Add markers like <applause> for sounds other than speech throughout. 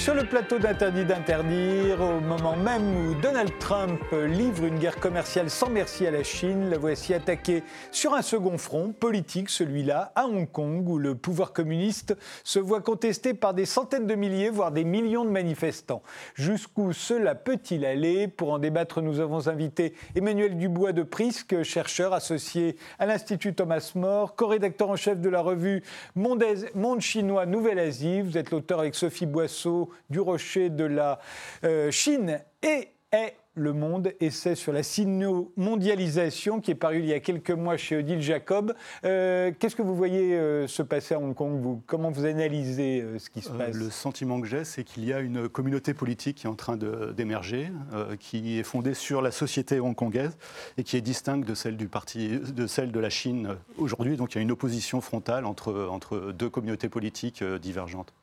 sur le plateau d'Interdit d'interdire. Au moment même où Donald Trump livre une guerre commerciale sans merci à la Chine, la voici attaquée sur un second front politique, celui-là à Hong Kong, où le pouvoir communiste se voit contesté par des centaines de milliers, voire des millions de manifestants. Jusqu'où cela peut-il aller? Pour en débattre, nous avons invité Emmanuel Dubois de Prisque, chercheur associé à l'Institut Thomas More, co-rédacteur en chef de la revue Monde, Monde chinois Nouvelle-Asie. Vous êtes l'auteur avec Sophie Boisseau du Rocher de la euh, Chine et est le Monde, essai sur la sino-mondialisation qui est paru il y a quelques mois chez Odile Jacob. Euh, qu'est-ce que vous voyez euh, se passer à Hong Kong vous? Comment vous analysez ce qui se passe? Le sentiment que j'ai, c'est qu'il y a une communauté politique qui est en train d'émerger, qui est fondée sur la société hongkongaise et qui est distincte de celle, du parti, de, celle de la Chine aujourd'hui. Donc il y a une opposition frontale entre, entre deux communautés politiques divergentes.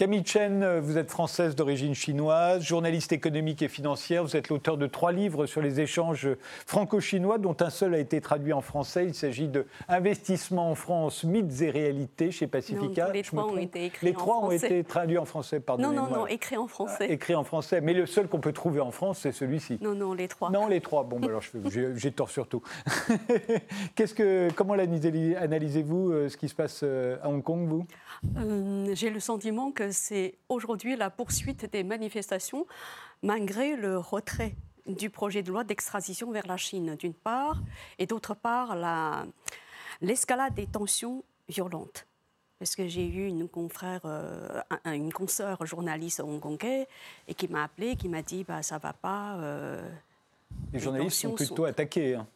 Camille Chen, vous êtes française d'origine chinoise, journaliste économique et financière. Vous êtes l'auteur de trois livres sur les échanges franco-chinois, dont un seul a été traduit en français. Il s'agit de Investissement en France, mythes et réalités chez Pacifica. les trois ont été écrits Les trois ont été traduits en français, pardon. Non, non, non, écrits en français. Ah, écrits en français. Mais le seul qu'on peut trouver en France, c'est celui-ci. Non, non, les trois. Non, les trois. Bon, bah alors j'ai tort sur tout. <laughs> Qu'est-ce que, comment analysez-vous euh, ce qui se passe euh, à Hong Kong, vous? Euh, J'ai le sentiment que c'est aujourd'hui la poursuite des manifestations, malgré le retrait du projet de loi d'extradition vers la Chine, d'une part, et d'autre part, l'escalade des tensions violentes. Parce que j'ai eu une confrère, euh, une consoeur journaliste hongkongais, et qui m'a appelé, qui m'a dit bah, ça va pas. Euh, les, journalistes sont plutôt attaqués. Hein.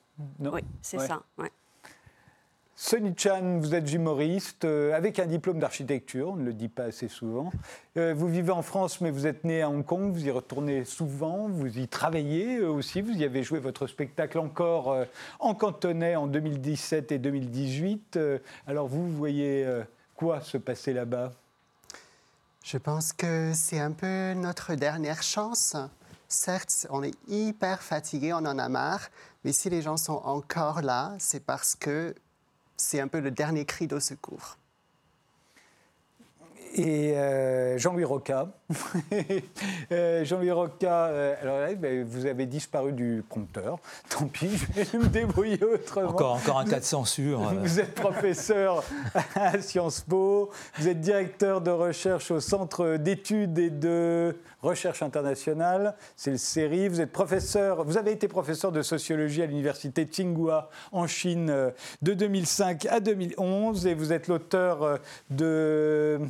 oui, c'est ça. Ouais. Sonny Chan, vous êtes humoriste euh, avec un diplôme d'architecture, on ne le dit pas assez souvent. Euh, vous vivez en France, mais vous êtes né à Hong Kong, vous y retournez souvent, vous y travaillez euh, aussi, vous y avez joué votre spectacle encore en cantonais en 2017 et 2018. alors vous, vous voyez quoi se passer là-bas? Je pense que c'est un peu notre dernière chance. Certes, on est hyper fatigué, on en a marre, mais si les gens sont encore là, c'est parce que c'est un peu le dernier cri de secours. Et euh, Jean-Louis Roca. <laughs> Euh, Jean-Louis Roca, euh, alors ben, vous avez disparu du prompteur. <laughs> Tant pis, je vais me débrouiller autrement. Encore, encore un cas de censure. Vous êtes professeur à Sciences Po, vous êtes directeur de recherche au Centre d'études et de recherche internationale, c'est le CERI. Vous êtes professeur, vous avez été professeur de sociologie à l'université Tsinghua en Chine de 2005 à 2011 et vous êtes l'auteur de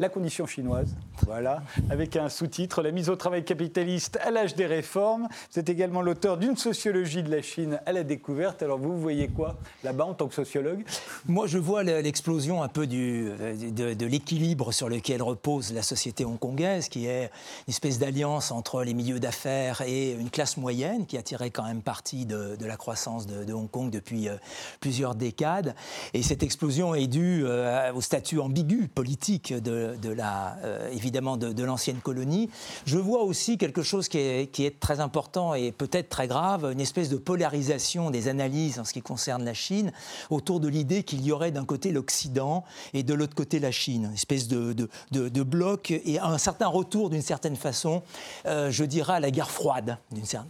la condition chinoise, voilà, avec un sous-titre La mise au travail capitaliste à l'âge des réformes. Vous êtes également l'auteur d'une sociologie de la Chine à la découverte. Alors vous, voyez quoi là-bas en tant que sociologue? Moi, je vois l'explosion un peu du, de, l'équilibre sur lequel repose la société hongkongaise, qui est une espèce d'alliance entre les milieux d'affaires et une classe moyenne qui a tiré quand même parti de, la croissance de, Hong Kong depuis euh, plusieurs décades. Et cette explosion est due euh, au statut ambigu politique de de, euh, évidemment de, l'ancienne colonie. Je vois aussi quelque chose qui est, très important et peut-être très grave, une espèce de polarisation des analyses en ce qui concerne la Chine autour de l'idée qu'il y aurait d'un côté l'Occident et de l'autre côté la Chine, une espèce de, bloc et un certain retour d'une certaine façon, euh, je dirais, à la guerre froide,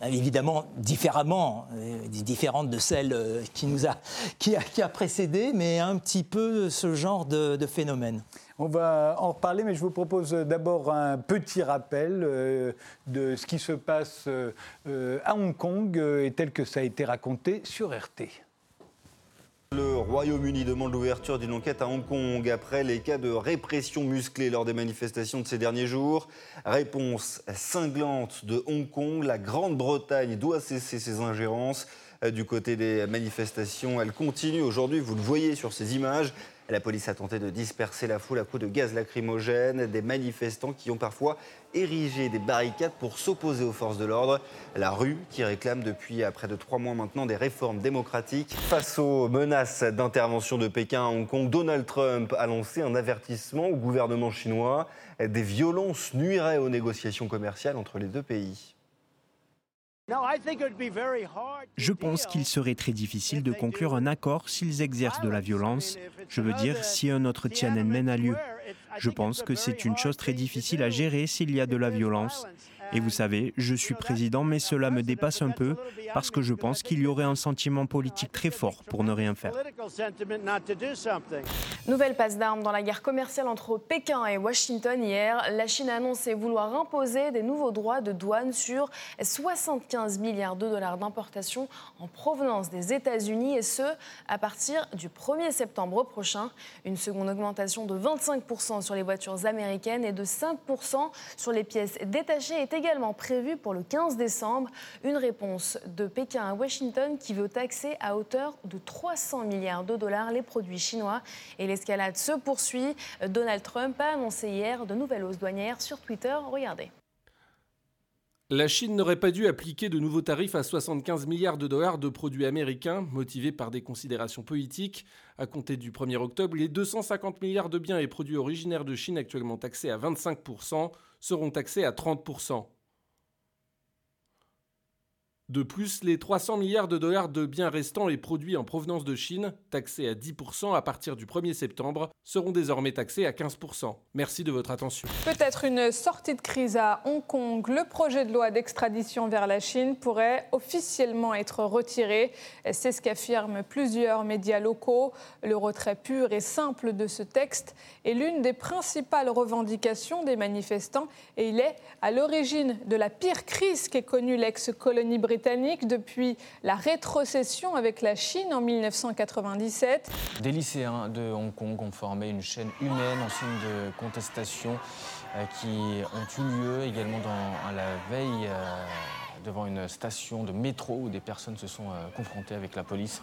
évidemment différemment, euh, différente de celle qui nous qui a précédé, mais un petit peu ce genre de, phénomène. On va en reparler, mais je vous propose d'abord un petit rappel euh, de ce qui se passe euh, à Hong Kong euh, et tel que ça a été raconté sur RT. Le Royaume-Uni demande l'ouverture d'une enquête à Hong Kong après les cas de répression musclée lors des manifestations de ces derniers jours. Réponse cinglante de Hong Kong, la Grande-Bretagne doit cesser ses ingérences. Du côté des manifestations, elle continue aujourd'hui, vous le voyez sur ces images. La police a tenté de disperser la foule à coups de gaz lacrymogène, des manifestants qui ont parfois érigé des barricades pour s'opposer aux forces de l'ordre. La rue qui réclame depuis près de trois mois maintenant des réformes démocratiques. Face aux menaces d'intervention de Pékin à Hong Kong, Donald Trump a lancé un avertissement au gouvernement chinois. Des violences nuiraient aux négociations commerciales entre les deux pays. Je pense qu'il serait très difficile de conclure un accord s'ils exercent de la violence. Je veux dire, si un autre Tiananmen a lieu. Je pense que c'est une chose très difficile à gérer s'il y a de la violence. Et vous savez, je suis président, mais cela me dépasse un peu parce que je pense qu'il y aurait un sentiment politique très fort pour ne rien faire. Nouvelle passe d'armes dans la guerre commerciale entre Pékin et Washington hier. La Chine a annoncé vouloir imposer des nouveaux droits de douane sur 75 milliards de dollars d'importation en provenance des États-Unis et ce, à partir du 1er septembre prochain. Une seconde augmentation de 25% sur les voitures américaines et de 5% sur les pièces détachées est également prévue pour le 15 décembre. Une réponse de Pékin à Washington qui veut taxer à hauteur de 300 milliards de dollars les produits chinois. Et l'escalade se poursuit. Donald Trump a annoncé hier de nouvelles hausses douanières sur Twitter. Regardez. La Chine n'aurait pas dû appliquer de nouveaux tarifs à 75 milliards de dollars de produits américains, motivés par des considérations politiques. À compter du 1er octobre, les 250 milliards de biens et produits originaires de Chine actuellement taxés à 25% seront taxés à 30%. De plus, les 300 milliards de dollars de biens restants et produits en provenance de Chine, taxés à 10% à partir du 1er septembre, seront désormais taxés à 15%. Merci de votre attention. Peut-être une sortie de crise à Hong Kong. Le projet de loi d'extradition vers la Chine pourrait officiellement être retiré. C'est ce qu'affirment plusieurs médias locaux. Le retrait pur et simple de ce texte est l'une des principales revendications des manifestants et il est à l'origine de la pire crise qu'ait connue l'ex-colonie britannique depuis la rétrocession avec la Chine en 1997. Des lycéens de Hong Kong ont formé une chaîne humaine en signe de contestation euh, qui ont eu lieu également la veille euh, devant une station de métro où des personnes se sont euh, confrontées avec la police.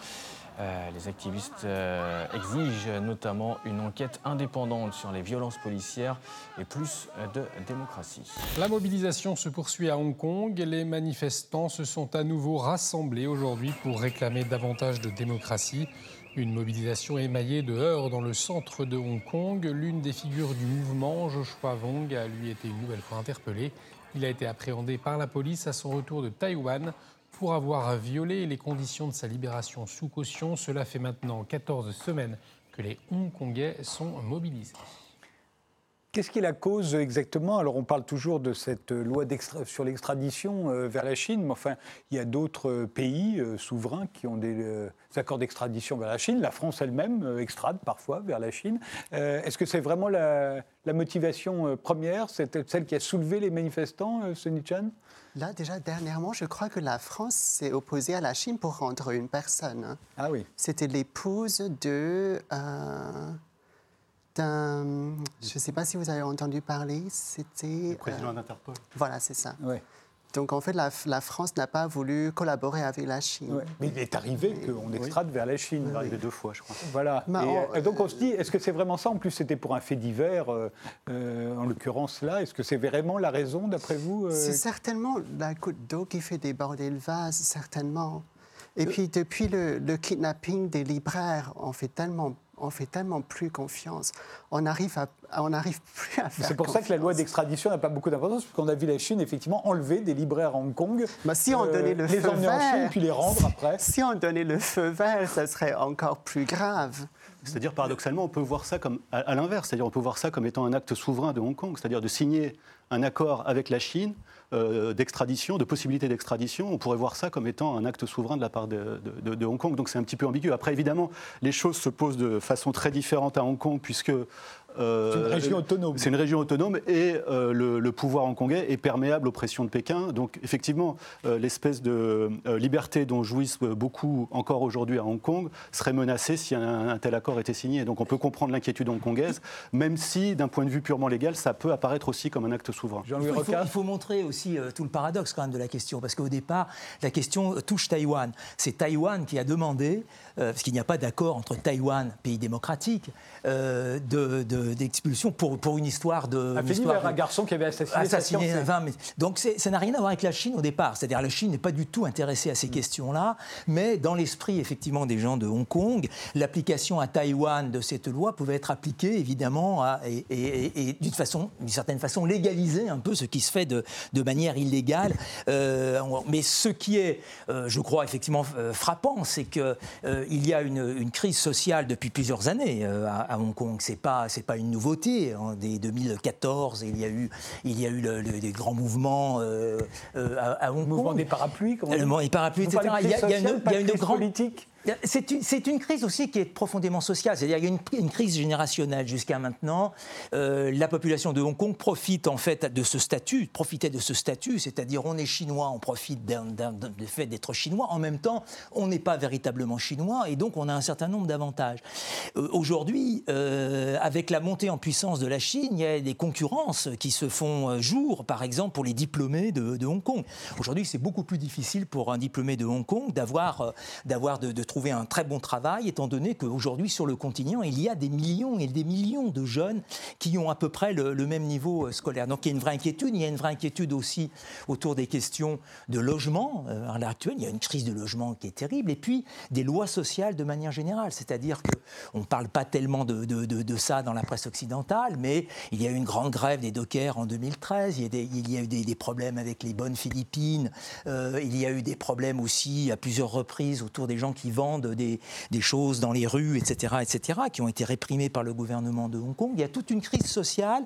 Euh, les activistes euh, exigent notamment une enquête indépendante sur les violences policières et plus de démocratie. La mobilisation se poursuit à Hong Kong. Les manifestants se sont à nouveau rassemblés aujourd'hui pour réclamer davantage de démocratie. Une mobilisation émaillée de heurts dans le centre de Hong Kong. L'une des figures du mouvement, Joshua Wong, a lui été une nouvelle fois interpellé. Il a été appréhendé par la police à son retour de Taïwan pour avoir violé les conditions de sa libération sous caution. Cela fait maintenant 14 semaines que les Hongkongais sont mobilisés. Qu'est-ce qui est la cause exactement? Alors on parle toujours de cette loi sur l'extradition euh, vers la Chine, mais enfin il y a d'autres pays euh, souverains qui ont des, euh, accords d'extradition vers la Chine. La France elle-même extrade parfois vers la Chine. Est-ce que c'est vraiment la, motivation première, c'est celle qui a soulevé les manifestants, Sunny Chan Là, déjà, dernièrement, je crois que la France s'est opposée à la Chine pour rendre une personne. Hein. Ah oui. C'était l'épouse de. d'un. Je ne sais pas si vous avez entendu parler, c'était. Le président d'Interpol. Voilà, c'est ça. Oui. Donc en fait, la, France n'a pas voulu collaborer avec la Chine. Mais il est arrivé qu'on extrade vers la Chine. Il est arrivé deux fois, je crois. Voilà. et, donc on se dit, est-ce que c'est vraiment ça? En plus, c'était pour un fait divers, euh, euh, en l'occurrence là. Est-ce que c'est vraiment la raison, d'après vous euh? C'est certainement la goutte d'eau qui fait déborder le vase, certainement. Et puis depuis le, le kidnapping des libraires, on fait tellement on fait tellement plus confiance. On n'arrive on arrive plus à faire. C'est pour ça que la loi d'extradition n'a pas beaucoup d'importance, parce qu'on a vu la Chine effectivement enlever des libraires à Hong Kong. Bah, si on donnait le les feu emmener en Chine puis les rendre après. Si on donnait le feu vert, ça serait encore plus grave. C'est-à-dire, paradoxalement, on peut voir ça comme, à, l'inverse, c'est-à-dire on peut voir ça comme étant un acte souverain de Hong Kong, c'est-à-dire de signer un accord avec la Chine euh, d'extradition, de possibilité d'extradition. On pourrait voir ça comme étant un acte souverain de la part de, de Hong Kong. Donc c'est un petit peu ambigu. Après, évidemment, les choses se posent de façon très différente à Hong Kong, puisque euh, c'est une région autonome. C'est une région autonome et euh, le, pouvoir hongkongais est perméable aux pressions de Pékin. Donc effectivement, euh, l'espèce de liberté dont jouissent beaucoup encore aujourd'hui à Hong Kong serait menacée si un, tel accord était signé. Donc on peut comprendre l'inquiétude hongkongaise, même si d'un point de vue purement légal, ça peut apparaître aussi comme un acte souverain. Il faut, il faut montrer aussi tout le paradoxe quand même de la question, parce qu'au départ, la question touche Taïwan. C'est Taïwan qui a demandé, parce qu'il n'y a pas d'accord entre Taïwan, pays démocratique, de d'expulsion pour, pour une histoire de. A fini un garçon qui avait assassiné, assassiné mais, donc ça n'a rien à voir avec la Chine au départ. C'est-à-dire la Chine n'est pas du tout intéressée à ces mm. questions-là, mais dans l'esprit effectivement des gens de Hong Kong, l'application à Taïwan de cette loi pouvait être appliquée évidemment à, et, et, d'une façon, d'une certaine façon légaliser un peu ce qui se fait de, de manière illégale. Euh, mais ce qui est, euh, je crois effectivement euh, frappant, c'est que il y a une, une, crise sociale depuis plusieurs années à, à Hong Kong. C'est pas c'est pas pas une nouveauté. En hein. dès 2014, il y a eu, il y a eu le, des grands mouvements euh, à, Hong Kong. Le mouvement des parapluies, comment Le mouvement des parapluies, etc. Il y a, il y a une, il y a une grande politique. C'est une, crise aussi qui est profondément sociale. C'est-à-dire qu'il y a une, crise générationnelle jusqu'à maintenant. Euh, la population de Hong Kong profite en fait de ce statut, profitait de ce statut, c'est-à-dire on est chinois, on profite du fait d'être chinois. En même temps, on n'est pas véritablement chinois et donc on a un certain nombre d'avantages. Euh, aujourd'hui, euh, avec la montée en puissance de la Chine, il y a des concurrences qui se font jour, par exemple pour les diplômés de, Hong Kong. Aujourd'hui, c'est beaucoup plus difficile pour un diplômé de Hong Kong d'avoir de, de trouver un très bon travail, étant donné qu'aujourd'hui, sur le continent, il y a des millions et des millions de jeunes qui ont à peu près le, même niveau euh, scolaire. Donc il y a une vraie inquiétude. Il y a une vraie inquiétude aussi autour des questions de logement. Euh, à l'heure actuelle, il y a une crise de logement qui est terrible. Et puis, des lois sociales de manière générale. C'est-à-dire qu'on ne parle pas tellement de, ça dans la presse occidentale, mais il y a eu une grande grève des dockers en 2013. Il y a, des, il y a eu des, problèmes avec les bonnes Philippines. Euh, il y a eu des problèmes aussi à plusieurs reprises autour des gens qui vendent des, choses dans les rues, etc., etc., qui ont été réprimées par le gouvernement de Hong Kong. Il y a toute une crise sociale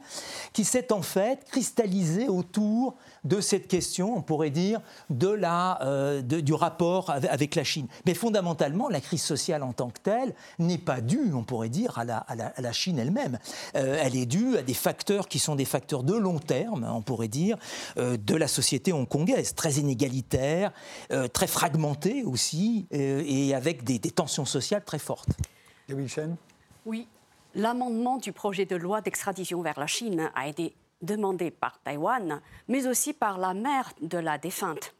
qui s'est en fait cristallisée autour de cette question, on pourrait dire, de la, euh, du rapport avec la Chine. Mais fondamentalement, la crise sociale en tant que telle n'est pas due, on pourrait dire, à la, à la, Chine elle-même. Euh, elle est due à des facteurs qui sont des facteurs de long terme, on pourrait dire, euh, de la société hongkongaise, très inégalitaire, très fragmentée aussi, et avec des, des, tensions sociales très fortes. Oui, l'amendement du projet de loi d'extradition vers la Chine a été demandé par Taïwan, mais aussi par la mère de la défunte.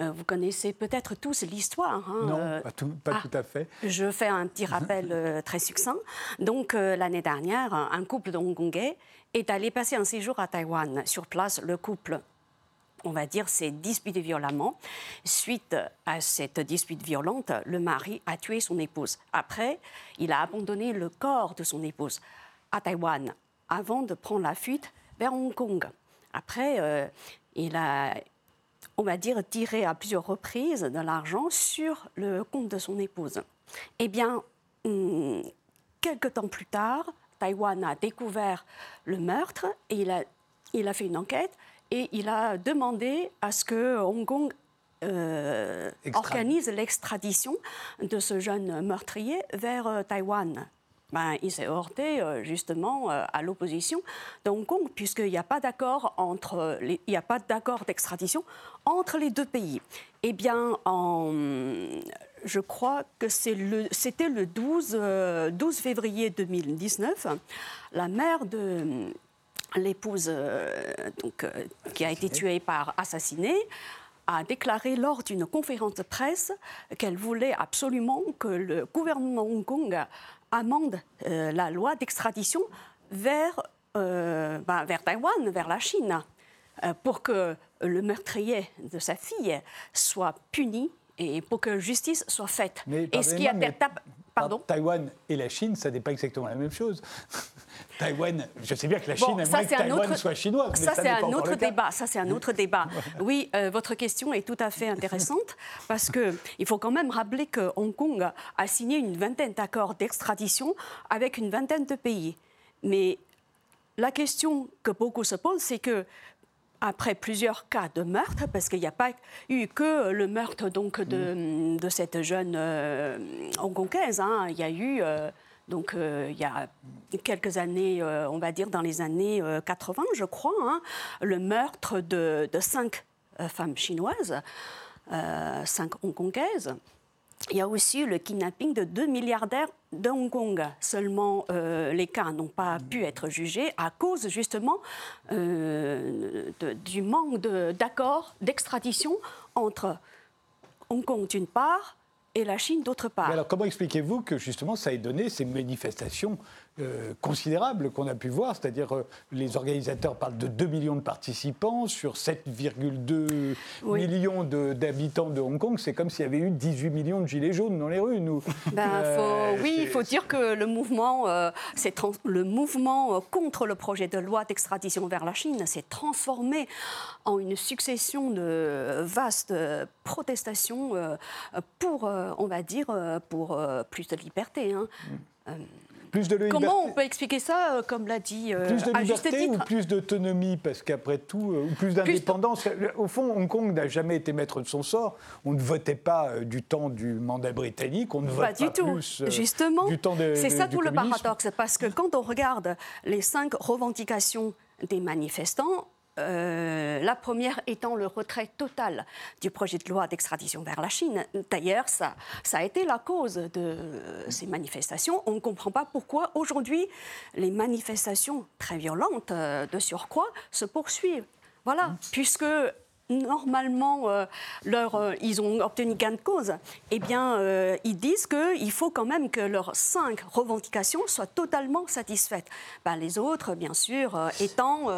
Euh, vous connaissez peut-être tous l'histoire. Hein, non, euh, pas, tout, ah, tout, à fait. Je fais un petit rappel euh, très succinct. Donc, l'année dernière, un couple de Hongkongais est allé passer un séjour à Taïwan. Sur place, le couple on va dire, s'est disputé violemment. Suite à cette dispute violente, le mari a tué son épouse. Après, il a abandonné le corps de son épouse à Taïwan avant de prendre la fuite vers Hong Kong. Après, euh, il a, on va dire, tiré à plusieurs reprises de l'argent sur le compte de son épouse. Eh bien, hmm, quelques temps plus tard, Taïwan a découvert le meurtre et il a, il a fait une enquête et il a demandé à ce que Hong Kong euh, organise l'extradition de ce jeune meurtrier vers euh, Taïwan. Ben, il s'est heurté euh, justement à l'opposition de Hong Kong, puisqu'il n'y a pas d'accord entre il n'y a pas d'accord d'extradition entre les deux pays. Eh bien, en, je crois que c'était le, 12, 12 euh, février 2019, la mère de l'épouse qui a été tuée par assassinée a déclaré lors d'une conférence de presse qu'elle voulait absolument que le gouvernement Hong Kong amende euh, la loi d'extradition vers, euh, ben, vers Taïwan, vers la Chine, euh, pour que le meurtrier de sa fille soit puni et pour que justice soit faite. et ce qui a Pardon Taïwan et la Chine, ça n'est pas exactement la même chose. <laughs> Taïwan, je sais bien que la Chine aimerait que Taïwan soit chinois. Ça, c'est un autre débat. Ça, c'est un <laughs> autre débat. Oui, euh, votre question est tout à fait intéressante <laughs> parce qu'il faut quand même rappeler que Hong Kong a signé une vingtaine d'accords d'extradition avec une vingtaine de pays. Mais la question que beaucoup se posent, c'est que après plusieurs cas de meurtre, parce qu'il n'y a pas eu que le meurtre donc de, de cette jeune euh, hongkongaise, hein. il y a eu euh, donc euh, il y a quelques années, on va dire dans les années 80, je crois, hein, le meurtre de, de cinq femmes chinoises, cinq hongkongaises. Il y a aussi le kidnapping de deux milliardaires de Hong Kong. Seulement, euh, les cas n'ont pas pu être jugés à cause justement euh, du manque d'accord d'extradition entre Hong Kong d'une part et la Chine d'autre part. alors comment expliquez-vous que justement ça ait donné ces manifestations euh, considérable qu'on a pu voir, c'est-à-dire euh, les organisateurs parlent de 2 millions de participants sur 7,2 millions d'habitants de, Hong Kong. C'est comme s'il y avait eu 18 millions de gilets jaunes dans les rues. Nous. Ben, euh, oui, il faut dire que le mouvement, le mouvement contre le projet de loi d'extradition vers la Chine s'est transformé en une succession de vastes protestations pour, on va dire, pour plus de liberté. Hein. Mm. Plus de liberté. Comment on peut expliquer ça, euh, comme l'a dit euh, plus de à juste liberté ou plus d'autonomie Parce qu'après tout, euh, ou plus d'indépendance. Au fond, Hong Kong n'a jamais été maître de son sort. On ne votait pas euh, du temps du mandat britannique, on ne vote Pas du tout. plus euh, Justement, du temps de- c'est ça tout le paradoxe, parce que quand on regarde les cinq revendications des manifestants, euh, la première étant le retrait total du projet de loi d'extradition vers la Chine. D'ailleurs, ça, ça a été la cause de ces manifestations. On ne comprend pas pourquoi aujourd'hui les manifestations très violentes euh, de surcroît se poursuivent. Voilà, puisque normalement, euh, leur, euh, ils ont obtenu gain de cause, eh bien, euh, ils disent qu'il faut quand même que leurs cinq revendications soient totalement satisfaites. Ben, les autres, bien sûr, étant...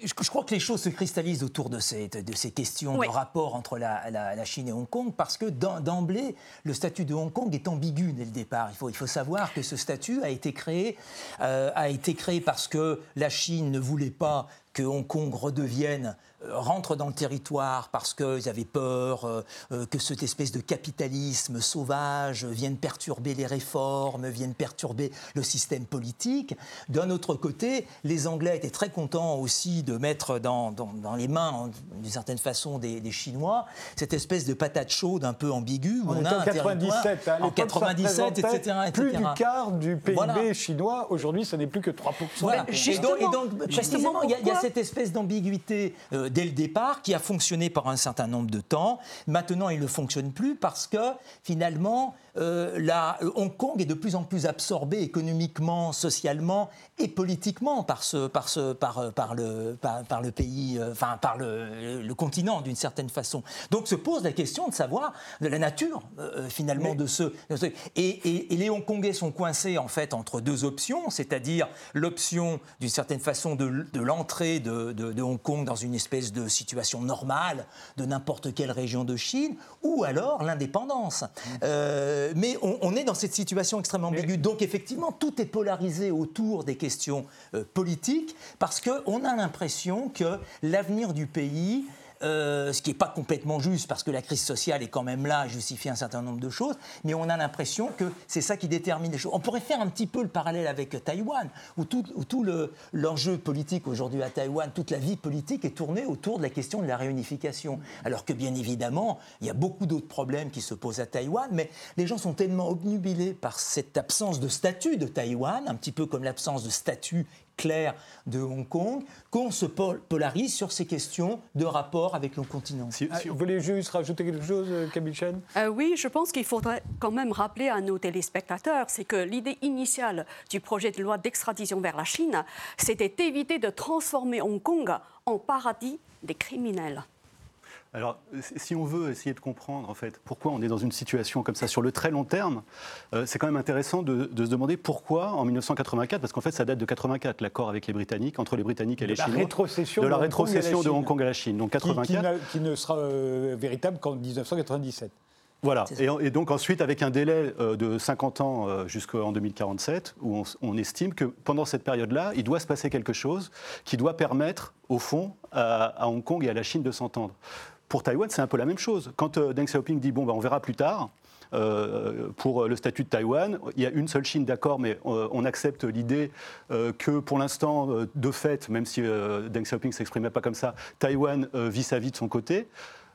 Je, je crois que les choses se cristallisent autour de ces, de ces questions Oui. de rapport entre la, la- la Chine et Hong Kong, parce que d'em- d'emblée, le statut de Hong Kong est ambigu dès le départ. Il faut, il faut savoir que ce statut a été créé, a été créé parce que la Chine ne voulait pas que Hong Kong redevienne euh, rentre dans le territoire parce qu'ils avaient peur euh, euh, que cette espèce de capitalisme sauvage vienne perturber les réformes, vienne perturber le système politique. D'un autre côté, les Anglais étaient très contents aussi de mettre dans, dans- dans les mains, d'une certaine façon, des, des Chinois, cette espèce de patate chaude un peu ambiguë. où On, a en un 97, territoire- hein, en l'époque, ça 97, représentait etc., Plus du quart du PIB Voilà. chinois. Aujourd'hui, ce n'est plus que 3%. Voilà. Et donc, et donc, justement, précisément, il y, a- y cette espèce d'ambiguïté euh, dès le départ qui a fonctionné par un certain nombre de temps. Maintenant, il ne fonctionne plus parce que finalement, euh, la- euh, Hong Kong est de plus en plus absorbé économiquement, socialement et politiquement par, ce, par, ce, par, euh, par, le, le pays, euh, enfin par le, le continent d'une certaine façon. Donc se pose la question de savoir de la nature euh, finalement de ce, de ce- et, et- et les Hongkongais sont coincés en fait entre deux options, c'est-à-dire l'option d'une certaine façon de, de l'entrée de, de- de Hong Kong dans une espèce de situation normale de n'importe quelle région de Chine, ou alors l'indépendance. Euh, mais on, on est dans cette situation extrêmement ambiguë. Donc effectivement, tout est polarisé autour des questions euh, politiques, parce qu'on a l'impression que l'avenir du pays euh, ce qui n'est pas complètement juste parce que la crise sociale est quand même là, justifie un certain nombre de choses, mais on a l'impression que c'est ça qui détermine les choses. On pourrait faire un petit peu le parallèle avec Taïwan, où tout, où tout le- l'enjeu politique aujourd'hui à Taïwan, toute la vie politique est tournée autour de la question de la réunification. Alors que bien évidemment, il y a beaucoup d'autres problèmes qui se posent à Taïwan, mais les gens sont tellement obnubilés par cette absence de statut de Taïwan, un petit peu comme l'absence de statut clair de Hong Kong, qu'on se pol- polarise sur ces questions de rapport avec le continent. Ah, Vous voulez juste rajouter quelque chose, euh, Camille Chen? Euh, oui, je pense qu'il faudrait quand même rappeler à nos téléspectateurs, c'est que l'idée initiale du projet de loi d'extradition vers la Chine, c'était éviter de transformer Hong Kong en paradis des criminels. Alors, si on veut essayer de comprendre en fait pourquoi on est dans une situation comme ça sur le très long terme, euh, c'est quand même intéressant de, de se demander pourquoi en 1984, parce qu'en fait ça date de 84 l'accord avec les Britanniques, entre les Britanniques et les De la Chinois, rétrocession de la Hong rétrocession de. Hong Kong à la Chine, donc Qui, qui 84. n'a- qui ne sera euh, véritable qu'en 1997. Voilà, et, et donc ensuite avec un délai euh, de 50 ans euh, jusqu'en 2047, où on, estime que pendant cette période-là, il doit se passer quelque chose qui doit permettre, au fond, à, à Hong Kong et à la Chine de s'entendre. Pour Taïwan, c'est un peu la même chose. Quand euh, Deng Xiaoping dit bon, ben, on verra plus tard. euh, pour le statut de Taïwan, il y a une seule Chine, d'accord, mais euh, on accepte l'idée euh, que pour l'instant, euh, de fait, même si euh, Deng Xiaoping ne s'exprimait pas comme ça, Taïwan euh, vit sa vie de son côté.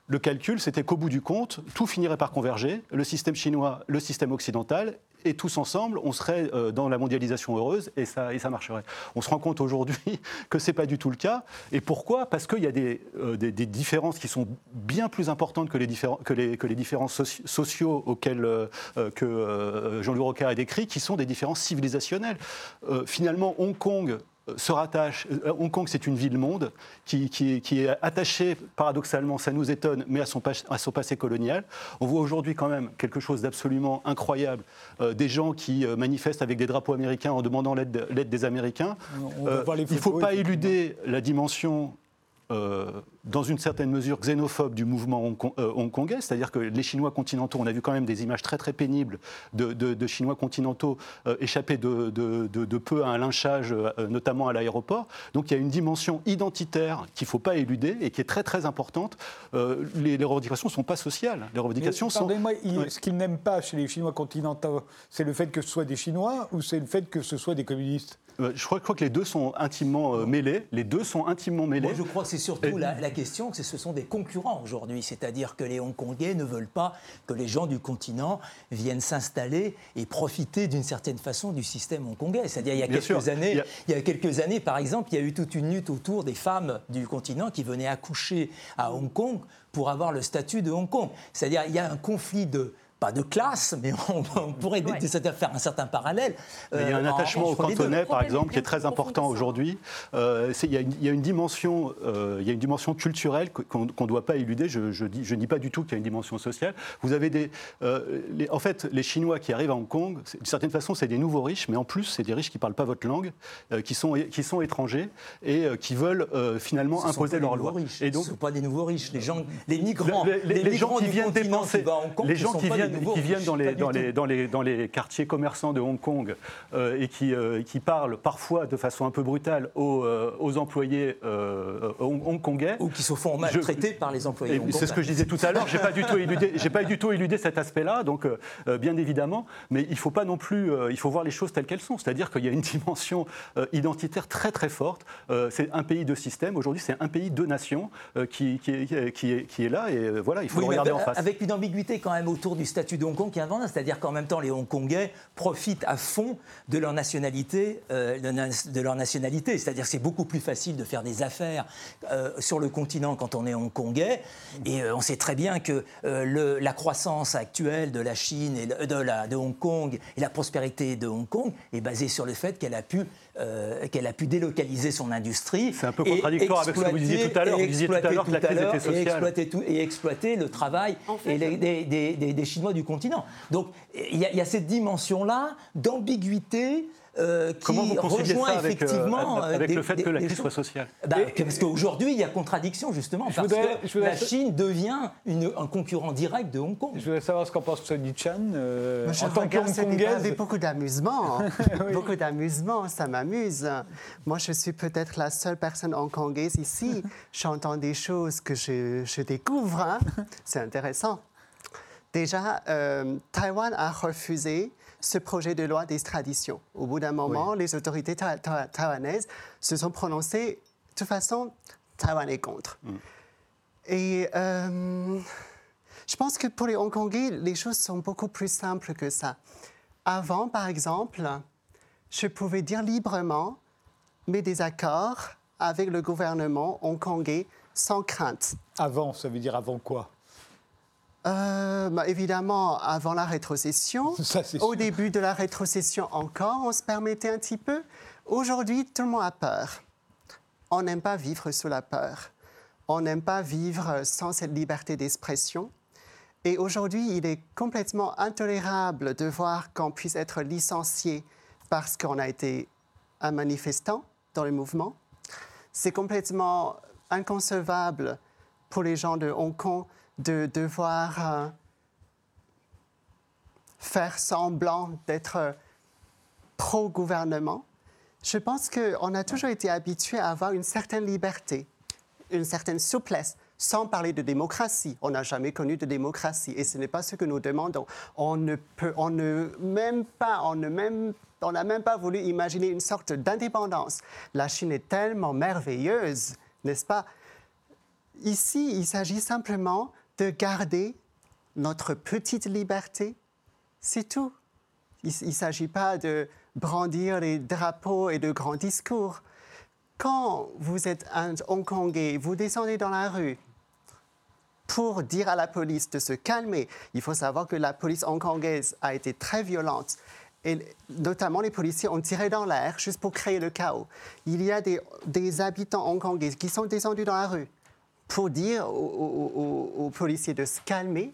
Le calcul, c'était qu'au bout du compte, tout finirait par converger, le système chinois, le système occidental, et tous ensemble, on serait euh, dans la mondialisation heureuse et ça, et ça marcherait. On se rend compte aujourd'hui <laughs> que ce n'est pas du tout le cas. Et pourquoi? Parce qu'il y a des, euh, des- des différences qui sont bien plus importantes que les, que les, que les différences soci- sociaux auxquelles euh, que Jean-Louis Rocard a décrit, qui sont des différences civilisationnelles. Finalement, Hong Kong se rattache. euh, Hong Kong, c'est une ville-monde qui, qui est- qui est attachée, paradoxalement, ça nous étonne, mais à son, pas- à son passé colonial. On voit aujourd'hui quand même quelque chose d'absolument incroyable. euh, des gens qui euh, manifestent avec des drapeaux américains en demandant l'aide des Américains. Euh, il ne faut pas éluder la dimension euh, dans une certaine mesure xénophobe du mouvement euh, hongkongais, c'est-à-dire que les Chinois continentaux, on a vu quand même des images très très pénibles de, Chinois continentaux euh, échappés de, de, peu à un lynchage, notamment à l'aéroport. Donc il y a une dimension identitaire qu'il ne faut pas éluder et qui est très très importante. Les, revendications ne sont pas sociales. Les revendications sont. moi ce qu'ils n'aiment pas chez les Chinois continentaux, c'est le fait que ce soit des Chinois ou c'est le fait que ce soit des communistes? Je crois, que les deux sont intimement mêlés. Les deux sont intimement mêlés. Moi, je crois que c'est surtout la, la, question que ce sont des concurrents aujourd'hui. C'est-à-dire que les Hongkongais ne veulent pas que les gens du continent viennent s'installer et profiter d'une certaine façon du système hongkongais. C'est-à-dire il y a quelques années, il, y a... quelques années, par exemple, il y a eu toute une lutte autour des femmes du continent qui venaient accoucher à Hong Kong pour avoir le statut de Hong Kong. C'est-à-dire il y a un conflit de pas de classe, mais on, pourrait faire un certain parallèle. il y a un euh, attachement au cantonais, par exemple, qui est très important aujourd'hui. Euh, il, y a une dimension, euh, il y a une dimension culturelle qu'on ne doit pas éluder. Je, je, dis, je dis pas du tout qu'il y a une dimension sociale. Vous avez des, les, en fait, les Chinois qui arrivent à Hong Kong, d'une certaine façon, c'est des nouveaux riches, mais en plus, c'est des riches qui ne parlent pas votre langue, qui sont qui sont étrangers et qui veulent finalement imposer leurs lois. Et donc, ce ne sont pas des nouveaux riches. Les gens, les migrants, les, gens qui viennent dépenser, les gens qui viennent qui viennent dans les, dans, les, dans, les, dans les, quartiers commerçants de Hong Kong euh, et qui, euh, qui, parlent parfois de façon un peu brutale aux, euh, aux employés hongkongais. Ou qui se font maltraiter par les employés C'est ce que je disais tout à l'heure. Je n'ai pas, du tout éludé, pas du tout éludé cet aspect-là, donc bien évidemment. Mais il ne faut pas non plus. il faut voir les choses telles qu'elles sont. C'est-à-dire qu'il y a une dimension identitaire très très forte. c'est un pays de système. Aujourd'hui, c'est un pays de nation qui, qui, est, qui, est, qui est là. Et voilà, il faut le regarder en face. Avec une ambiguïté quand même autour du statut de Hong Kong qui est c'est-à-dire qu'en même temps, les Hongkongais profitent à fond de leur nationalité, euh, nationalité. C'est-à-dire que c'est beaucoup plus facile de faire des affaires euh, sur le continent quand on est Hongkongais. Et euh, on sait très bien que la croissance actuelle de la Chine et de Hong Kong et la prospérité de Hong Kong est basée sur le fait qu'elle a pu qu'elle a pu délocaliser son industrie. C'est un peu contradictoire avec ce que vous disiez tout à l'heure. Vous disiez tout à l'heure que la crise était sociale. Et exploiter, tout, et exploiter le travail et des, des, des, Chinois du continent. Donc il y, a cette dimension-là d'ambiguïté. Euh, qui Comment vous rejoint ça avec, euh, effectivement euh, avec le fait que la crise soit sociale bah, Parce qu'aujourd'hui, il y a contradiction, justement, parce que la Chine devient une, un concurrent direct de Hong Kong. Je voudrais savoir ce qu'en pense Sonny Chan. Euh, en tant que beaucoup d'amusement. <laughs> <laughs> Beaucoup d'amusement, ça m'amuse. Moi, je suis peut-être la seule personne hongkongaise ici. <laughs> J'entends des choses que je, je découvre. Hein. C'est intéressant. Déjà, euh, Taïwan a refusé ce projet de loi d'extradition. Au bout d'un moment, les autorités taïwanaises se sont prononcées de toute façon, Taïwan est contre. Mm. Et euh, je pense que pour les Hongkongais, les choses sont beaucoup plus simples que ça. Avant, par exemple, je pouvais dire librement mes désaccords avec le gouvernement hongkongais sans crainte. Avant, ça veut dire avant quoi? Euh, bah, évidemment, avant la rétrocession. <laughs> Au début de la rétrocession encore, on se permettait un petit peu. Aujourd'hui, tout le monde a peur. On n'aime pas vivre sous la peur. On n'aime pas vivre sans cette liberté d'expression. Et aujourd'hui, il est complètement intolérable de voir qu'on puisse être licencié parce qu'on a été un manifestant dans le mouvement. C'est complètement inconcevable pour les gens de Hong Kong de devoir euh, faire semblant d'être pro-gouvernement. Je pense qu'on a toujours été habitué à avoir une certaine liberté, une certaine souplesse, sans parler de démocratie. On n'a jamais connu de démocratie et ce n'est pas ce que nous demandons. On ne peut, on ne même pas, on ne même on n'a même pas voulu imaginer une sorte d'indépendance. La Chine est tellement merveilleuse, n'est-ce pas? Ici, il s'agit simplement de garder notre petite liberté, c'est tout. Il ne s'agit pas de brandir les drapeaux et de grands discours. Quand vous êtes un Hongkongais, vous descendez dans la rue pour dire à la police de se calmer. Il faut savoir que la police hongkongaise a été très violente. Et notamment, les policiers ont tiré dans l'air juste pour créer le chaos. Il y a des, des habitants hongkongais qui sont descendus dans la rue pour dire aux, policiers de se calmer.